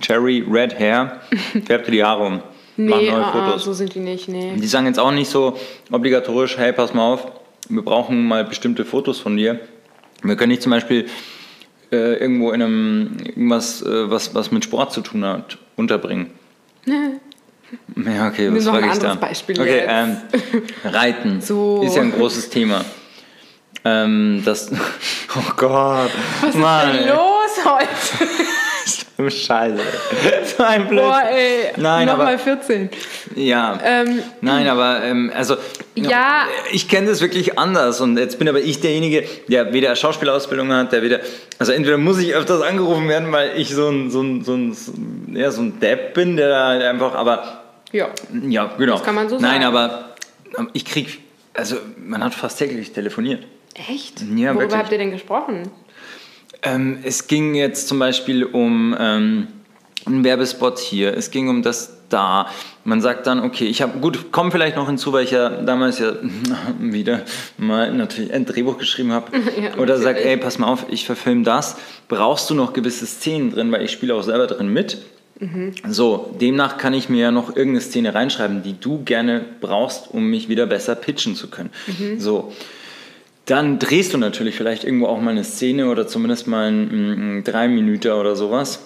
Cherry Red Hair, färbt dir die Haare um. Machen nee, neue ah, Fotos. so sind die nicht, nee. Die sagen jetzt auch nicht so obligatorisch, hey, pass mal auf, wir brauchen mal bestimmte Fotos von dir. Wir können dich zum Beispiel äh, irgendwo in einem, irgendwas, äh, was, was mit Sport zu tun hat, unterbringen. Ja, okay, was frage ich da? Beispiel okay, ähm, Reiten So. ist ja ein großes Thema. Ähm, das, oh Gott, Was Mann, ist denn ey. los heute? Scheiße. So ein Blödsinn. Boah, ey, Nein, aber- nochmal 14. Ja. Ähm, Nein, aber ähm, also Ja. ich kenne das wirklich anders und jetzt bin aber ich derjenige, der weder Schauspielausbildung hat, der weder also entweder muss ich öfters angerufen werden, weil ich so ein so ein so ein, ja, so ein Depp bin, der da halt einfach aber ja. ja, genau. Das kann man so Nein, sagen. aber ähm, ich krieg also man hat fast täglich telefoniert. Echt? Ja, Worüber wirklich. habt ihr denn gesprochen? Ähm, es ging jetzt zum Beispiel um ähm, einen Werbespot hier, es ging um das da. Man sagt dann, okay, ich habe, gut, komm vielleicht noch hinzu, weil ich ja damals ja wieder mal natürlich ein Drehbuch geschrieben habe. Ja, Oder sag, natürlich. ey, pass mal auf, ich verfilme das. Brauchst du noch gewisse Szenen drin, weil ich spiele auch selber drin mit. So, demnach kann ich mir ja noch irgendeine Szene reinschreiben, die du gerne brauchst, um mich wieder besser pitchen zu können. So, dann drehst du natürlich vielleicht irgendwo auch mal eine Szene oder zumindest mal ein, ein drei Minuten oder sowas.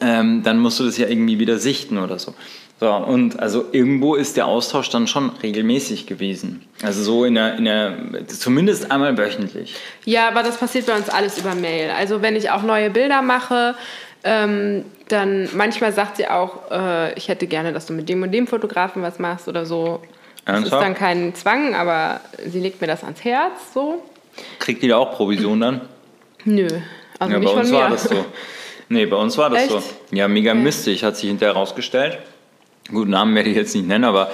Ähm, dann musst du das ja irgendwie wieder sichten oder so. So, und also irgendwo ist der Austausch dann schon regelmäßig gewesen. Also so in der, in der zumindest einmal wöchentlich. Ja, aber das passiert bei uns alles über Mail. Also wenn ich auch neue Bilder mache, ähm, dann manchmal sagt sie auch, äh, ich hätte gerne, dass du mit dem und dem Fotografen was machst oder so. Das ist dann kein Zwang, aber sie legt mir das ans Herz so. Kriegt die da auch Provision dann? Nö, also ja, nicht bei uns von mir. war das so. Nee, bei uns war das Echt? so. Ja, mega okay. mistig, hat sich hinterher rausgestellt. Gut, Namen werde ich jetzt nicht nennen, aber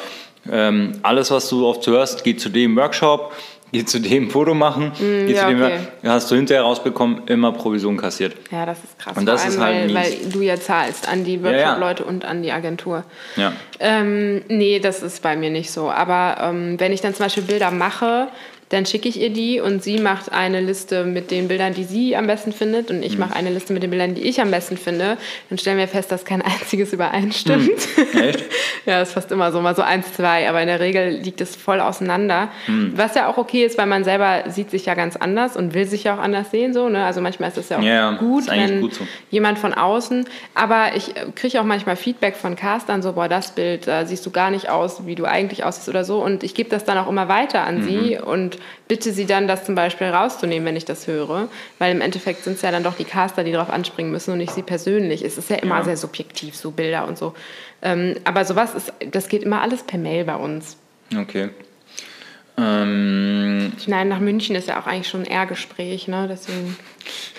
ähm, alles, was du oft hörst, geht zu dem Workshop, geht zu dem Foto machen, mm, geht ja, zu dem, okay. hast du hinterher rausbekommen, immer Provision kassiert. Ja, das ist krass. Und das ist halt weil, weil, du ja zahlst an die Workshop-Leute ja, ja. und an die Agentur. Ja. Ähm, nee, das ist bei mir nicht so. Aber ähm, wenn ich dann zum Beispiel Bilder mache, dann schicke ich ihr die und sie macht eine Liste mit den Bildern, die sie am besten findet und ich mhm. mache eine Liste mit den Bildern, die ich am besten finde. Dann stellen wir fest, dass kein einziges übereinstimmt. Mhm. Echt? ja, das ist fast immer so, mal so eins, zwei, aber in der Regel liegt es voll auseinander. Mhm. Was ja auch okay ist, weil man selber sieht sich ja ganz anders und will sich ja auch anders sehen. So, ne? Also manchmal ist es ja auch ja, gut, wenn gut so. jemand von außen, aber ich äh, kriege auch manchmal Feedback von Castern, so, boah, das Bild, da siehst du gar nicht aus, wie du eigentlich aussiehst oder so und ich gebe das dann auch immer weiter an mhm. sie und bitte sie dann, das zum Beispiel rauszunehmen, wenn ich das höre. Weil im Endeffekt sind es ja dann doch die Caster, die darauf anspringen müssen und nicht sie persönlich. Es ist ja immer ja. sehr subjektiv, so Bilder und so. Ähm, aber sowas ist, das geht immer alles per Mail bei uns. Okay. Ähm, Schneiden nach München ist ja auch eigentlich schon ein R-Gespräch, ne? Deswegen.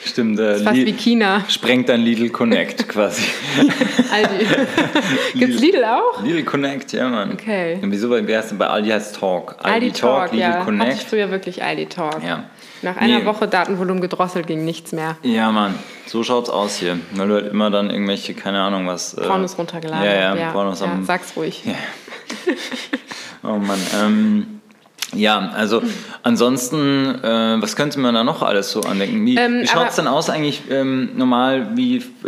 Stimmt, äh, fast wie China. Sprengt dann Lidl Connect quasi. Aldi. Gibt's Lidl auch? Lidl Connect, ja, Mann. Okay. Und wieso bei bei Aldi heißt Talk? Aldi, Aldi Talk, Talk, Lidl ja. Connect. Hatte ich früher wirklich Aldi Talk. Ja. Nach einer nee. Woche Datenvolumen gedrosselt ging nichts mehr. Ja, Mann, so schaut's aus hier. Weil du halt immer dann irgendwelche, keine Ahnung, was. Äh, Pornos runtergeladen. Ja, ja, ja. Pornos ja, am. Sag's ruhig. Ja. oh Mann. Ähm, ja, also ansonsten, äh, was könnte man da noch alles so andenken? Wie, ähm, wie schaut es denn aus eigentlich ähm, normal? Wie äh,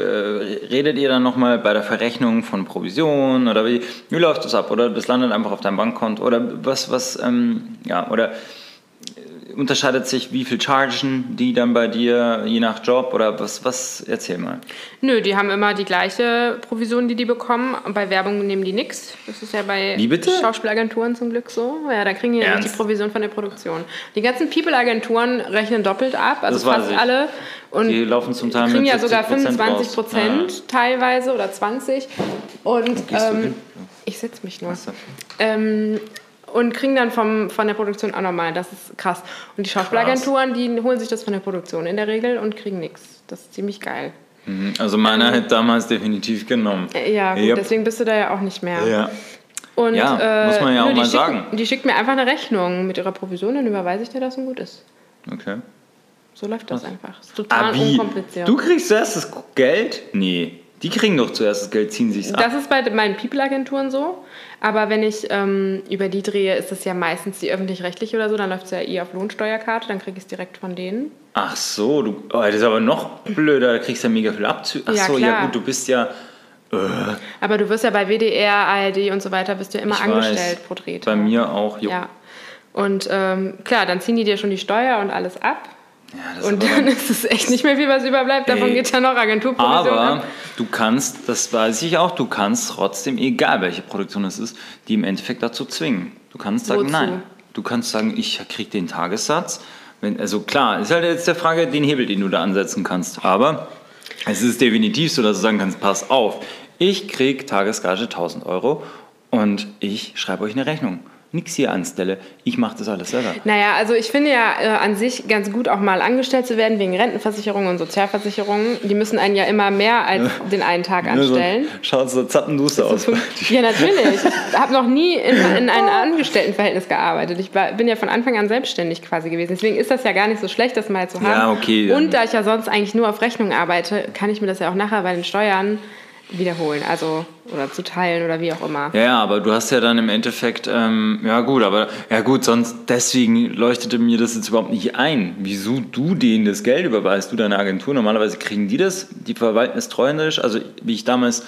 redet ihr dann nochmal bei der Verrechnung von Provisionen oder wie, wie läuft das ab? Oder das landet einfach auf deinem Bankkonto? Oder was, was, ähm, ja, oder unterscheidet sich, wie viel chargen die dann bei dir, je nach Job oder was, was erzähl mal. Nö, die haben immer die gleiche Provision, die die bekommen. Bei Werbung nehmen die nichts. Das ist ja bei? Schauspielagenturen zum Glück so. Ja, da kriegen die ja nicht die Provision von der Produktion. Die ganzen People-Agenturen rechnen doppelt ab, also fast ich. alle. Und die laufen zum Teil kriegen ja sogar 25 Prozent ja. teilweise oder 20. Und ähm, ich setze mich nur. Ähm, und kriegen dann vom, von der Produktion auch nochmal. Das ist krass. Und die Schauspielagenturen, die holen sich das von der Produktion in der Regel und kriegen nichts. Das ist ziemlich geil. Mhm. Also meiner ähm, hätte damals definitiv genommen. Äh, ja, gut, yep. deswegen bist du da ja auch nicht mehr. Ja. Und, ja, äh, muss man ja auch mal schicken, sagen. Die schickt mir einfach eine Rechnung mit ihrer Provision, dann überweise ich dir das und gut ist. Okay. So läuft das Was? einfach. Das ist total ah, unkompliziert. Du kriegst zuerst das Geld? Nee. Die kriegen doch zuerst das Geld, ziehen sich ab. Das ist bei meinen People-Agenturen so. Aber wenn ich ähm, über die drehe, ist es ja meistens die öffentlich-rechtliche oder so. Dann läuft es ja eh auf Lohnsteuerkarte, dann kriege ich es direkt von denen. Ach so, du, oh, das ist aber noch blöder. Da kriegst du ja mega viel Abzüge. Ach ja, so, klar. ja gut, du bist ja. Äh. Aber du wirst ja bei WDR, ARD und so weiter, bist du ja immer ich angestellt weiß, pro Dreh. Bei mir auch, jo. Ja. Und ähm, klar, dann ziehen die dir schon die Steuer und alles ab. Ja, und dann ist es echt nicht mehr viel, was überbleibt. Davon Ey, geht ja noch Agenturprovision Aber ab. du kannst, das weiß ich auch, du kannst trotzdem, egal welche Produktion es ist, die im Endeffekt dazu zwingen. Du kannst sagen, Wozu? nein. Du kannst sagen, ich kriege den Tagessatz. Wenn, also klar, ist halt jetzt der Frage, den Hebel, den du da ansetzen kannst. Aber es ist definitiv so, dass du sagen kannst, pass auf, ich kriege Tagesgage 1000 Euro und ich schreibe euch eine Rechnung nichts hier anstelle. Ich mache das alles selber. Naja, also ich finde ja äh, an sich ganz gut auch mal angestellt zu werden wegen Rentenversicherungen und Sozialversicherungen. Die müssen einen ja immer mehr als den einen Tag anstellen. So, schaut so zappenduster aus. ja, natürlich. Ich habe noch nie in, in einem Angestelltenverhältnis gearbeitet. Ich war, bin ja von Anfang an selbstständig quasi gewesen. Deswegen ist das ja gar nicht so schlecht, das mal zu haben. Ja, okay. Und da ich ja sonst eigentlich nur auf Rechnung arbeite, kann ich mir das ja auch nachher bei den Steuern wiederholen, also oder zu teilen oder wie auch immer. Ja, aber du hast ja dann im Endeffekt, ähm, ja gut, aber ja gut, sonst deswegen leuchtete mir das jetzt überhaupt nicht ein, wieso du denen das Geld überweist, du deine Agentur. Normalerweise kriegen die das, die verwalten es treuhänderisch. Also wie ich damals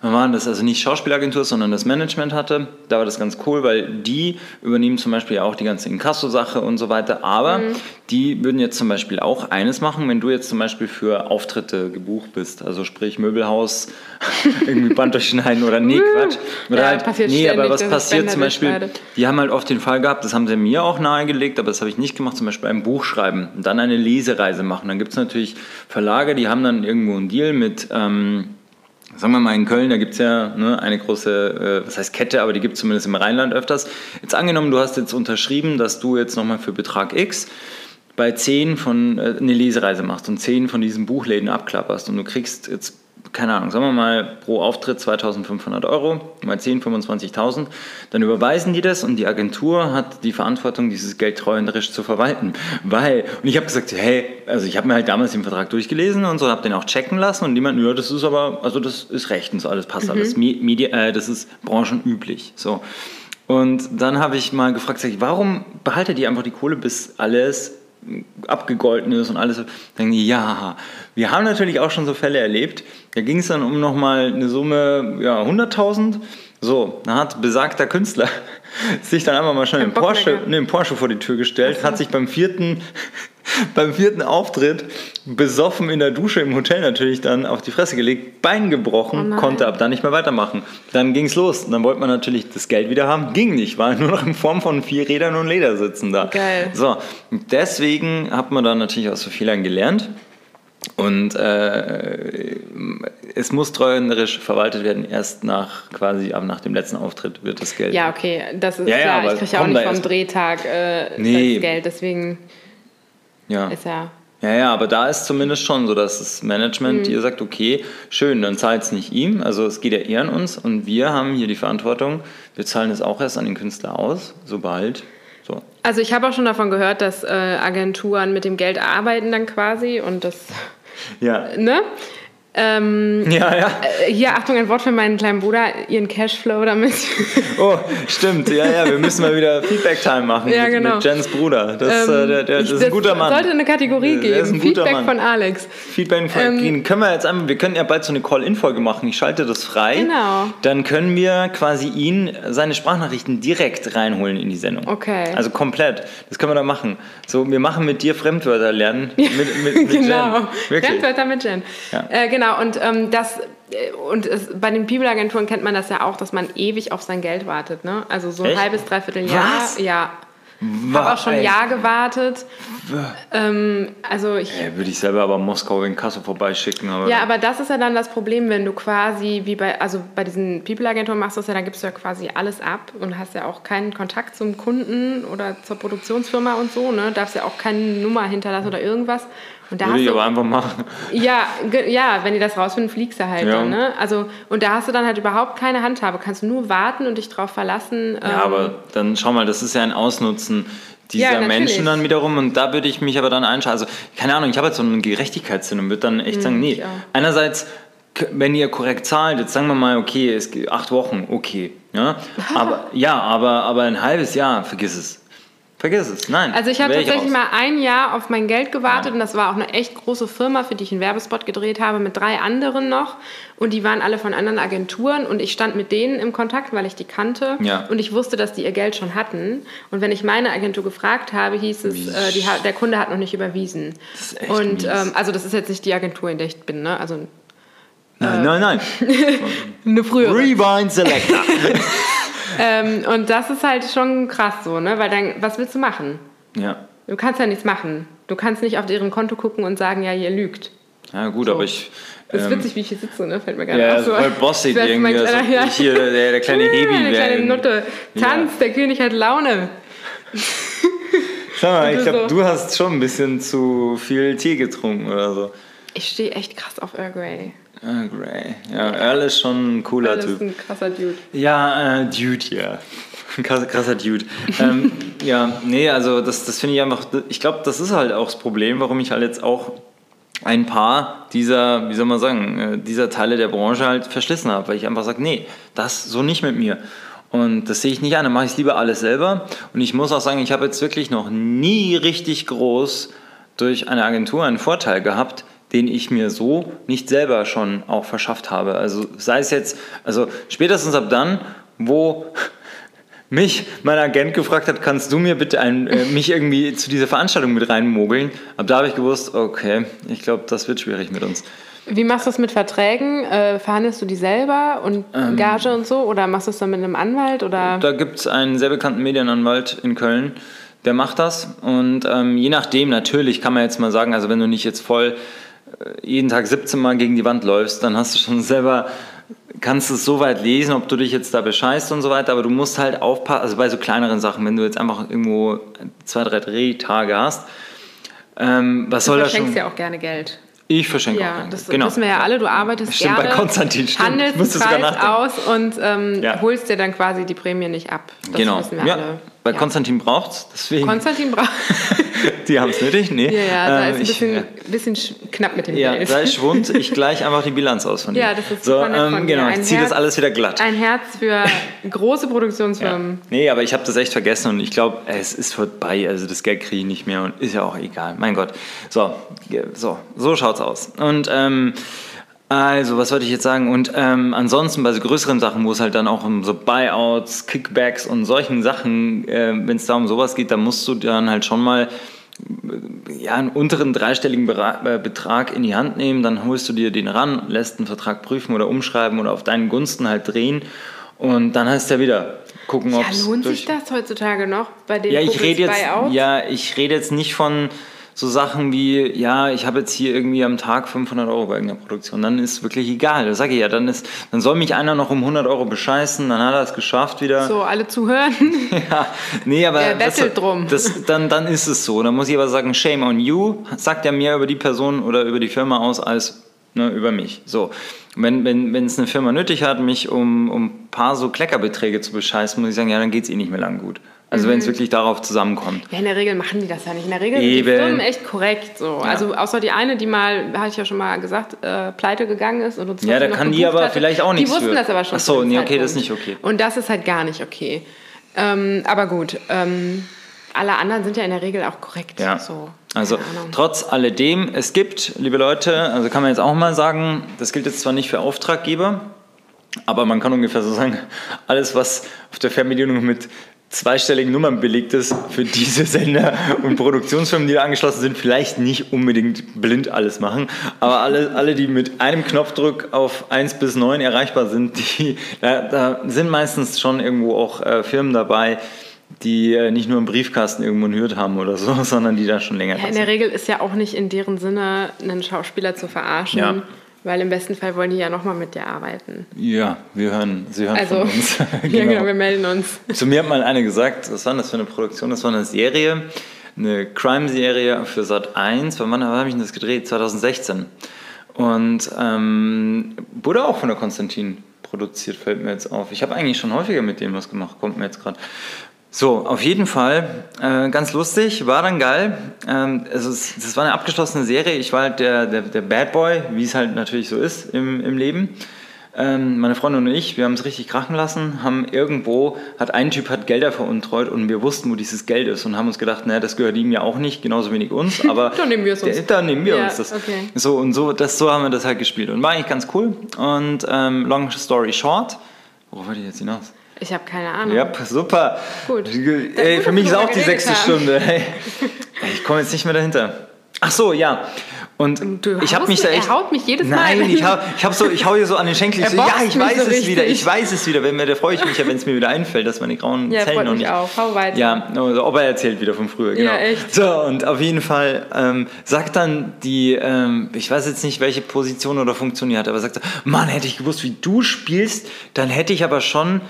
wann war das? Also nicht Schauspielagentur, sondern das Management hatte. Da war das ganz cool, weil die übernehmen zum Beispiel auch die ganze Inkasso-Sache und so weiter. Aber mhm. die würden jetzt zum Beispiel auch eines machen, wenn du jetzt zum Beispiel für Auftritte gebucht bist. Also sprich Möbelhaus, irgendwie Band durchschneiden oder nee, Quatsch. Oder ja, halt, passiert nee, aber was passiert zum Beispiel, die haben halt oft den Fall gehabt, das haben sie mir auch nahegelegt, aber das habe ich nicht gemacht, zum Beispiel ein Buch schreiben und dann eine Lesereise machen. Dann gibt es natürlich Verlage, die haben dann irgendwo einen Deal mit... Ähm, sagen wir mal in Köln, da gibt es ja ne, eine große, äh, was heißt Kette, aber die gibt es zumindest im Rheinland öfters. Jetzt angenommen, du hast jetzt unterschrieben, dass du jetzt nochmal für Betrag X bei zehn von äh, eine Lesereise machst und zehn von diesen Buchläden abklapperst und du kriegst jetzt keine Ahnung, sagen wir mal pro Auftritt 2500 Euro, mal 10, 25.000, dann überweisen die das und die Agentur hat die Verantwortung, dieses Geld treuhänderisch zu verwalten. Weil, und ich habe gesagt, hey, also ich habe mir halt damals den Vertrag durchgelesen und so, habe den auch checken lassen und die meinten, ja, das ist aber, also das ist recht und so, alles passt mhm. alles, Media, äh, das ist branchenüblich, so. Und dann habe ich mal gefragt, sag ich, warum behaltet ihr einfach die Kohle, bis alles abgegolten ist und alles. Denken die, ja, wir haben natürlich auch schon so Fälle erlebt. Da ging es dann um nochmal eine Summe, ja, 100.000. So, da hat besagter Künstler sich dann einfach mal schnell einen Porsche, nee, Porsche vor die Tür gestellt, hat sich beim vierten beim vierten Auftritt besoffen in der Dusche im Hotel natürlich dann auf die Fresse gelegt, Bein gebrochen, oh konnte ab dann nicht mehr weitermachen. Dann ging es los. Und dann wollte man natürlich das Geld wieder haben. Ging nicht, war nur noch in Form von vier Rädern und Ledersitzen da. Geil. So, deswegen hat man dann natürlich aus so Fehlern gelernt. Und äh, es muss treuhänderisch verwaltet werden, erst nach quasi ab nach dem letzten Auftritt wird das Geld. Ja, okay, das ist ja, klar. Ja, ich kriege ja auch nicht vom Drehtag äh, nee. das Geld, deswegen. Ja. Ist ja. Ja, ja, aber da ist zumindest schon so, dass das Management mhm. dir sagt, okay, schön, dann zahlt es nicht ihm, also es geht ja eher an uns und wir haben hier die Verantwortung, wir zahlen es auch erst an den Künstler aus, sobald. So. Also ich habe auch schon davon gehört, dass äh, Agenturen mit dem Geld arbeiten dann quasi und das ja. Ne? Ähm, ja, ja. Äh, hier, Achtung, ein Wort für meinen kleinen Bruder, ihren Cashflow damit. Oh, stimmt, ja, ja, wir müssen mal wieder Feedback-Time machen ja, genau. mit, Jens Bruder. Das, ähm, äh, der, der, das ist ein guter Mann. sollte eine Kategorie geben, Feedback von Alex. Feedback von ähm, können wir jetzt einmal, wir können ja bald so eine Call-In-Folge machen, ich schalte das frei. Genau. Dann können wir quasi ihn, seine Sprachnachrichten direkt reinholen in die Sendung. Okay. Also komplett, das können wir da machen. So, wir machen mit dir Fremdwörter lernen. Mit, mit, mit genau, Jen. Fremdwörter mit Jen. Ja. Äh, genau, Genau, und ähm, das äh, und es, bei den People-Agenturen kennt man das ja auch, dass man ewig auf sein Geld wartet. Ne? Also so ein Echt? halbes, dreiviertel Jahr. Was? Ja. Habe auch schon ein Jahr gewartet. Ähm, also ich, ja, würde ich selber aber Moskau in Kassel vorbeischicken. Aber ja, aber das ist ja dann das Problem, wenn du quasi, wie bei, also bei diesen People-Agenturen machst du es ja, dann gibst du ja quasi alles ab und hast ja auch keinen Kontakt zum Kunden oder zur Produktionsfirma und so, ne? Darfst ja auch keine Nummer hinterlassen oder irgendwas. Und da Würde ich aber einfach machen. Ja, ja, wenn die das rausfinden, fliegst du halt ja. dann. Ne? Also, und da hast du dann halt überhaupt keine Handhabe. Kannst du nur warten und dich drauf verlassen. Ja, ähm, aber dann schau mal, das ist ja ein Ausnutzen dieser ja, Menschen dann wiederum. Und da würde ich mich aber dann einschauen. Also, keine Ahnung, ich habe jetzt so einen Gerechtigkeitssinn und würde dann echt mhm, sagen, nee. Einerseits wenn ihr korrekt zahlt, jetzt sagen wir mal, okay, es geht acht Wochen, okay. Ja, aber, ja aber, aber ein halbes Jahr, vergiss es. Vergiss es, nein. Also ich habe tatsächlich mal ein Jahr auf mein Geld gewartet ja. und das war auch eine echt große Firma, für die ich einen Werbespot gedreht habe, mit drei anderen noch. Und die waren alle von anderen Agenturen und ich stand mit denen im Kontakt, weil ich die kannte. Ja. Und ich wusste, dass die ihr Geld schon hatten. Und wenn ich meine Agentur gefragt habe, hieß es, äh, die, der Kunde hat noch nicht überwiesen. Das ist echt und ähm, also das ist jetzt nicht die Agentur, in der ich bin, ne? Also Nein, äh, nein, nein. eine frühere. Rewind Selector. ähm, und das ist halt schon krass so, ne? Weil dann, was willst du machen? Ja. Du kannst ja nichts machen. Du kannst nicht auf deren Konto gucken und sagen, ja, ihr lügt. Ja, gut, so. aber ich. Das ist ähm, witzig, wie ich hier sitze, ne? Fällt mir gar nicht ja, auf. Ja, voll bossig irgendwie. Also ja. Hier, der, der kleine Hebi. Der kleine Nutte. Tanz, ja. der König hat Laune. Schau mal, ich glaube, so. du hast schon ein bisschen zu viel Tee getrunken oder so. Ich stehe echt krass auf Earl Grey. Ah, Gray. Ja, Earl ist schon ein cooler Earl Typ. ist ein krasser Dude. Ja, äh, Dude, ja. Ein krasser, krasser Dude. ähm, ja, nee, also das, das finde ich einfach, ich glaube, das ist halt auch das Problem, warum ich halt jetzt auch ein paar dieser, wie soll man sagen, äh, dieser Teile der Branche halt verschlissen habe, weil ich einfach sage, nee, das so nicht mit mir. Und das sehe ich nicht an, dann mache ich es lieber alles selber. Und ich muss auch sagen, ich habe jetzt wirklich noch nie richtig groß durch eine Agentur einen Vorteil gehabt, den ich mir so nicht selber schon auch verschafft habe. Also sei es jetzt, also spätestens ab dann, wo mich mein Agent gefragt hat, kannst du mir bitte ein, äh, mich irgendwie zu dieser Veranstaltung mit reinmogeln? Ab da habe ich gewusst, okay, ich glaube, das wird schwierig mit uns. Wie machst du das mit Verträgen? Äh, verhandelst du die selber und Ähm. Gage und so? Oder machst du es dann mit einem Anwalt? Oder? Da gibt es einen sehr bekannten Medienanwalt in Köln, der macht das. Und ähm, je nachdem, natürlich kann man jetzt mal sagen, also wenn du nicht jetzt voll jeden Tag 17 Mal gegen die Wand läufst, dann hast du schon selber, kannst es so weit lesen, ob du dich jetzt da bescheißt und so weiter, aber du musst halt aufpassen, also bei so kleineren Sachen, wenn du jetzt einfach irgendwo zwei, drei Drehtage hast, ähm, was Du soll das schon? verschenkst ja auch gerne Geld. Ich verschenke auch. Ja, gerne. das genau. wissen wir ja alle. Du arbeitest Stimmt, bei gerne, Konstantin, stimmt. Handelst Preis aus und ähm, Ja. holst dir dann quasi die Prämie nicht ab. Das genau. wissen wir Ja. alle. Bei Ja. Konstantin braucht es, deswegen. Konstantin braucht. die haben es nötig? Nee. Ja, ja, da Ähm, ist ein ich- bisschen, ja. bisschen sch- knapp mit dem Ja, Geld. da ist Schwund. Ich gleich einfach die Bilanz aus von dir. Ja, das ist so. von Ähm, genau, ich ziehe das alles wieder glatt. Ein Herz für große Ja. Produktionsfirmen. Nee, aber ich habe das echt vergessen und ich glaube, es ist vorbei. Also das Geld kriege ich nicht mehr und ist ja auch egal. Mein Gott. So, so, so schaut's aus. Und ähm, also, was wollte ich jetzt sagen? Und ähm, ansonsten bei so größeren Sachen, wo es halt dann auch um so Buyouts, Kickbacks und solchen Sachen, äh, wenn es da um sowas geht, dann musst du dann halt schon mal äh, ja, einen unteren dreistelligen äh, Betrag in die Hand nehmen, dann holst du dir den ran, lässt einen Vertrag prüfen oder umschreiben oder auf deinen Gunsten halt drehen und dann heißt er wieder gucken, ob Ja, lohnt sich das heutzutage noch bei den ja, ich rede jetzt, Buyouts? ja, ich rede jetzt nicht von so Sachen wie, ja, ich habe jetzt hier irgendwie am Tag 500 Euro bei irgendeiner Produktion. Dann ist wirklich egal. Das sage ich ja. Dann, ist, dann soll mich einer noch um 100 Euro bescheißen, dann hat er es geschafft wieder. So, alle zuhören. Ja, nee, aber Er das, drum. Das, dann, dann ist es so. Dann muss ich aber sagen, shame on you. Sagt ja mehr über die Person oder über die Firma aus als ne, über mich. So. Wenn, wenn, wenn es eine Firma nötig hat, mich um, um ein paar so Kleckerbeträge zu bescheißen, muss ich sagen, ja, dann geht es eh nicht mehr lang gut. Also Mhm. wenn es wirklich darauf zusammenkommt. Ja, in der Regel machen die das ja nicht. In der Regel sind Eben. die Firmen echt korrekt. So. Also außer die eine, die mal, hatte ich ja schon mal gesagt, äh, pleite gegangen ist und uns Ja, da kann die aber hatte. vielleicht auch nichts Die wussten für. das aber schon. Ach so, nee, okay, das ist nicht okay. Und das ist halt gar nicht okay. Ähm, aber gut, ähm, alle anderen sind ja in der Regel auch korrekt. Ja. So, Also trotz alledem, es gibt, liebe Leute, also kann man jetzt auch mal sagen, das gilt jetzt zwar nicht für Auftraggeber, aber man kann ungefähr so sagen, alles, was auf der Fernbedienung mit zweistelligen Nummern belegt ist, für diese Sender und Produktionsfirmen, die da angeschlossen sind, vielleicht nicht unbedingt blind alles machen, aber alle, alle die mit einem Knopfdruck auf 1 bis 9 erreichbar sind, die, da, da sind meistens schon irgendwo auch äh, Firmen dabei, die äh, nicht nur im Briefkasten irgendwo Hürt haben oder so, sondern die da schon länger Ja, in der Regel ist ja auch nicht in deren Sinne, einen Schauspieler zu verarschen. Ja. Weil im besten Fall wollen die ja nochmal mit dir arbeiten. Ja, wir hören, Sie hören Also, von uns. ja, genau, wir melden uns. Zu mir hat mal eine gesagt, was war denn das für eine Produktion? Das war eine Serie, eine Crime-Serie für Sat 1. Wann, wann habe ich denn das gedreht? 2016. Und ähm, wurde auch von der Konstantin produziert, fällt mir jetzt auf. Ich habe eigentlich schon häufiger mit dem was gemacht, kommt mir jetzt gerade. So, auf jeden Fall, äh, ganz lustig, war dann geil. Ähm, also es, das war eine abgeschlossene Serie. Ich war halt der, der, der Bad Boy, wie es halt natürlich so ist im, im Leben. Ähm, meine Freundin und ich, wir haben es richtig krachen lassen, haben irgendwo, hat ein Typ hat Gelder veruntreut und wir wussten, wo dieses Geld ist und haben uns gedacht, naja, das gehört ihm ja auch nicht, genauso wenig uns, aber Dann nehmen wir es uns. Dann nehmen wir Ja, uns das. okay. So und so, das, so haben wir das halt gespielt und war eigentlich ganz cool. Und ähm, long story short, worauf wollte ich jetzt hinaus? Ich habe keine Ahnung. Ja, super. Gut. Ey, für mich ist auch die sechste haben. Stunde. Hey. Ich komme jetzt nicht mehr dahinter. Ach so, ja. Und Du ich habe mich da mich- er echt. haut mich jedes Mal, Nein, ich, hau, ich, hab so, ich hau hier so an den Schenkel. Ich so, ja, ich weiß so es wieder, richtig. ich weiß es wieder. Wenn mir, da freue ich mich ja, wenn es mir wieder einfällt, dass meine grauen Ja, Zellen noch nicht. auch. Hau weiter. Ja, also, ob er erzählt wieder von früher, genau. Ja, echt. So, und auf jeden Fall ähm, sagt dann die, ähm, ich weiß jetzt nicht, welche Position oder Funktion die hat, aber sagt, Mann, hätte ich gewusst, wie du spielst, dann hätte ich aber schon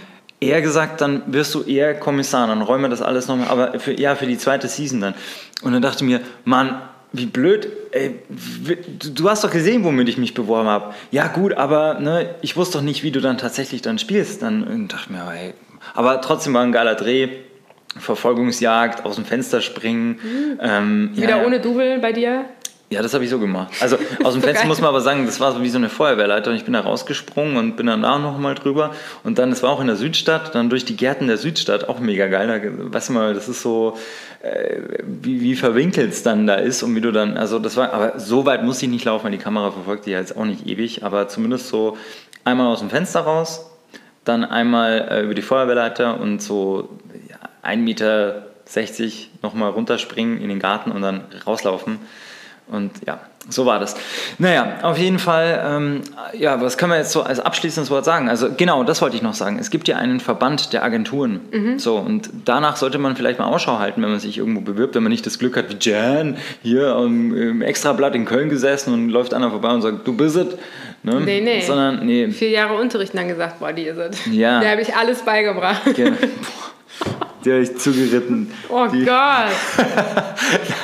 eher gesagt, dann wirst du eher Kommissar, dann räumen wir das alles nochmal, aber für, ja, für die zweite Season dann. Und dann dachte ich mir, Mann, wie blöd, ey, du hast doch gesehen, womit ich mich beworben habe. Ja gut, aber ne, ich wusste doch nicht, wie du dann tatsächlich dann spielst. Dann dachte ich mir, ey, aber trotzdem war ein geiler Dreh. Verfolgungsjagd, aus dem Fenster springen. Ähm, ja, Wieder ja. ohne Double bei dir? Ja, das habe ich so gemacht. Also aus dem Fenster muss man aber sagen, das war so wie so eine Feuerwehrleiter und ich bin da rausgesprungen und bin dann da nochmal drüber und dann, das war auch in der Südstadt, dann durch die Gärten der Südstadt, auch mega geil. Da, weißt du mal, das ist so, äh, wie, wie verwinkelt es dann da ist und wie du dann, also das war, aber so weit muss ich nicht laufen, weil die Kamera verfolgt die ja jetzt auch nicht ewig, aber zumindest so einmal aus dem Fenster raus, dann einmal äh, über die Feuerwehrleiter und so ja, 1,60 Meter nochmal runterspringen in den Garten und dann rauslaufen. Und ja, so war das. Naja, auf jeden Fall, ähm, ja, was können wir jetzt so als abschließendes Wort sagen? Also genau, das wollte ich noch sagen. Es gibt ja einen Verband der Agenturen. So, und danach sollte man vielleicht mal Ausschau halten, wenn man sich irgendwo bewirbt, wenn man nicht das Glück hat, wie Jan hier im, im Extrablatt in Köln gesessen und läuft einer vorbei und sagt, du bist es. Ne? Nee, nee. Sondern, nee, Vier Jahre Unterricht dann gesagt, boah, die ist es. Ja. Da habe ich alles beigebracht. gerne. Boah, die habe ich zugeritten. Oh die, Gott.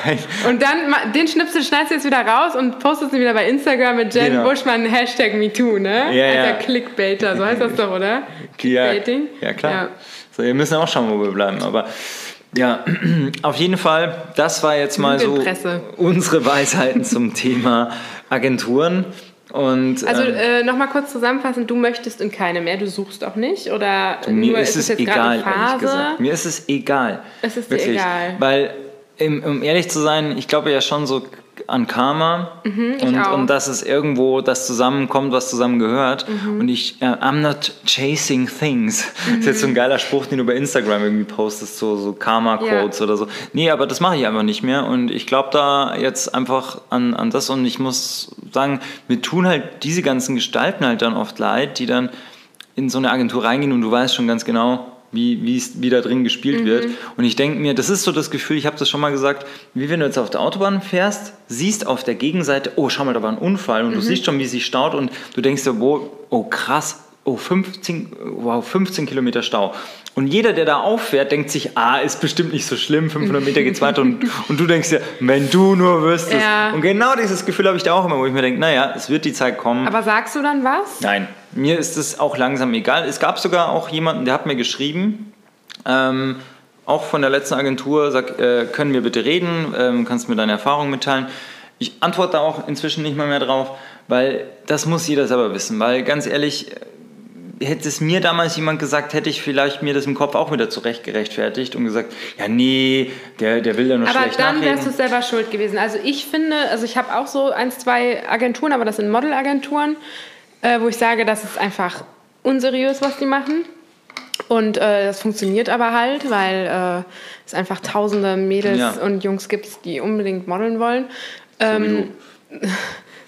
Nein. Und dann, den Schnipsel schneidest du jetzt wieder raus und postest ihn wieder bei Instagram mit Jen Genau. Buschmann, Hashtag MeToo, ne? Ja, ja. Alter Clickbaiter, so heißt das doch, oder? Ja, Clickbaiting? ja klar. Ja. So, ihr müsst auch schauen, wo wir bleiben. Aber ja, auf jeden Fall, das war jetzt mal so unsere Weisheiten zum Thema Agenturen. Und Also ähm, äh, nochmal kurz zusammenfassend, du möchtest in keine mehr, du suchst auch nicht oder mir nur ist es jetzt egal, ehrlich gesagt. Mir ist es egal. Es ist dir Wirklich. egal. Weil, um ehrlich zu sein, ich glaube ja schon so an Karma und, Mhm, auch. und dass es irgendwo das zusammenkommt, was zusammengehört. Mhm. Und ich, äh, I'm not chasing things. Das ist jetzt so ein geiler Spruch, den du bei Instagram irgendwie postest, so, so Karma-Quotes oder so. Nee, aber das mache ich einfach nicht mehr. Und ich glaube da jetzt einfach an, an das und ich muss sagen, mir tun halt diese ganzen Gestalten halt dann oft leid, die dann in so eine Agentur reingehen und du weißt schon ganz genau, wie, wie wie da drin gespielt wird. Und ich denke mir, das ist so das Gefühl, ich habe das schon mal gesagt, wie wenn du jetzt auf der Autobahn fährst, siehst auf der Gegenseite, oh, schau mal, da war ein Unfall und du siehst schon, wie sich staut und du denkst dir, wo, oh krass, oh 15, wow, 15 Kilometer Stau. Und jeder, der da auffährt, denkt sich, ah, ist bestimmt nicht so schlimm, 500 Meter geht's weiter. Und, und du denkst dir, wenn du nur wüsstest. Ja. Und genau dieses Gefühl habe ich da auch immer, wo ich mir denke, naja, es wird die Zeit kommen. Aber sagst du dann was? Nein, mir ist es auch langsam egal. Es gab sogar auch jemanden, der hat mir geschrieben, ähm, auch von der letzten Agentur, sag, äh, können wir bitte reden, ähm, kannst mir deine Erfahrungen mitteilen. Ich antworte auch inzwischen nicht mal mehr drauf, weil das muss jeder selber wissen. Weil ganz ehrlich, äh, hätte es mir damals jemand gesagt, hätte ich vielleicht mir das im Kopf auch wieder zurecht gerechtfertigt und gesagt, ja nee, der, der will da nur Aber schlecht dann nachreden. wärst du selber schuld gewesen. Also ich finde, also ich habe auch so ein, zwei Agenturen, aber das sind Modelagenturen, äh, wo ich sage, das ist einfach unseriös, was die machen. Und äh, das funktioniert aber halt, weil äh, es einfach tausende Mädels Ja. und Jungs gibt, die unbedingt modeln wollen. so wie Ähm,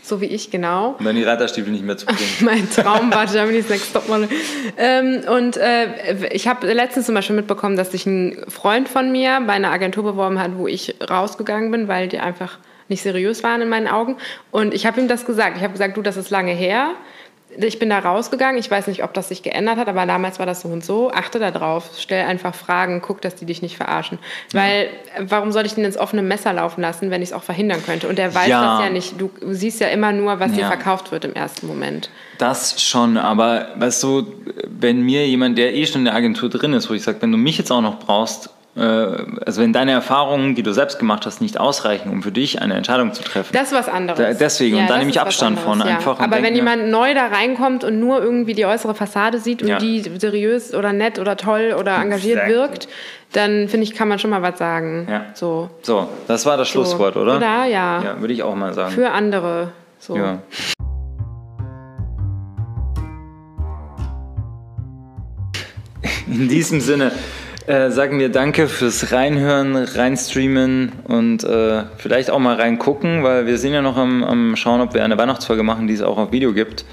so wie ich, genau. Um dann die Reiterstiefel nicht mehr zu bringen. Mein Traum war Germany's Next Topmodel. Ähm, und äh, ich habe letztens zum Beispiel mitbekommen, dass sich ein Freund von mir bei einer Agentur beworben hat, wo ich rausgegangen bin, weil die einfach nicht seriös waren in meinen Augen. Und ich habe ihm das gesagt. Ich habe gesagt, du, das ist lange her. Ich bin da rausgegangen. Ich weiß nicht, ob das sich geändert hat, aber damals war das so und so. Achte da drauf. Stell einfach Fragen. Guck, dass die dich nicht verarschen. Weil, äh, warum soll ich den ins offene Messer laufen lassen, wenn ich es auch verhindern könnte? Und der weiß Ja. das ja nicht. Du siehst ja immer nur, was dir Ja. verkauft wird im ersten Moment. Das schon, aber weißt du, wenn mir jemand, der eh schon in der Agentur drin ist, wo ich sage, wenn du mich jetzt auch noch brauchst, also wenn deine Erfahrungen, die du selbst gemacht hast, nicht ausreichen, um für dich eine Entscheidung zu treffen. Das ist was anderes. Da- deswegen, und da nehme ich Abstand von anderes, einfach Aber wenn jemand neu da reinkommt und nur irgendwie die äußere Fassade sieht und Ja. die seriös oder nett oder toll oder engagiert Exactly. wirkt, dann finde ich, kann man schon mal was sagen. Ja. So. so, das war das so. Schlusswort, oder? Oder? Ja. Ja, würde ich auch mal sagen. Für andere. So. ja. In diesem Sinne äh, sagen wir Danke fürs Reinhören, Reinstreamen und äh, vielleicht auch mal reingucken, weil wir sind ja noch am, am Schauen, ob wir eine Weihnachtsfolge machen, die es auch auf Video gibt.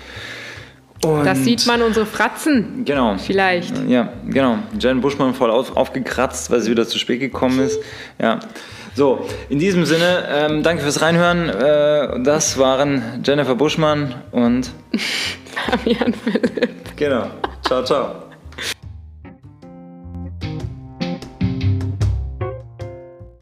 Und Das sieht man unsere Fratzen. Genau. Vielleicht. Ja, genau. Jen Buschmann voll auf, aufgekratzt, weil sie wieder zu spät gekommen ist. Ja. So, in diesem Sinne, ähm, danke fürs Reinhören. Äh, das waren Jennifer Buschmann und Fabian Philipp. genau. Ciao, ciao.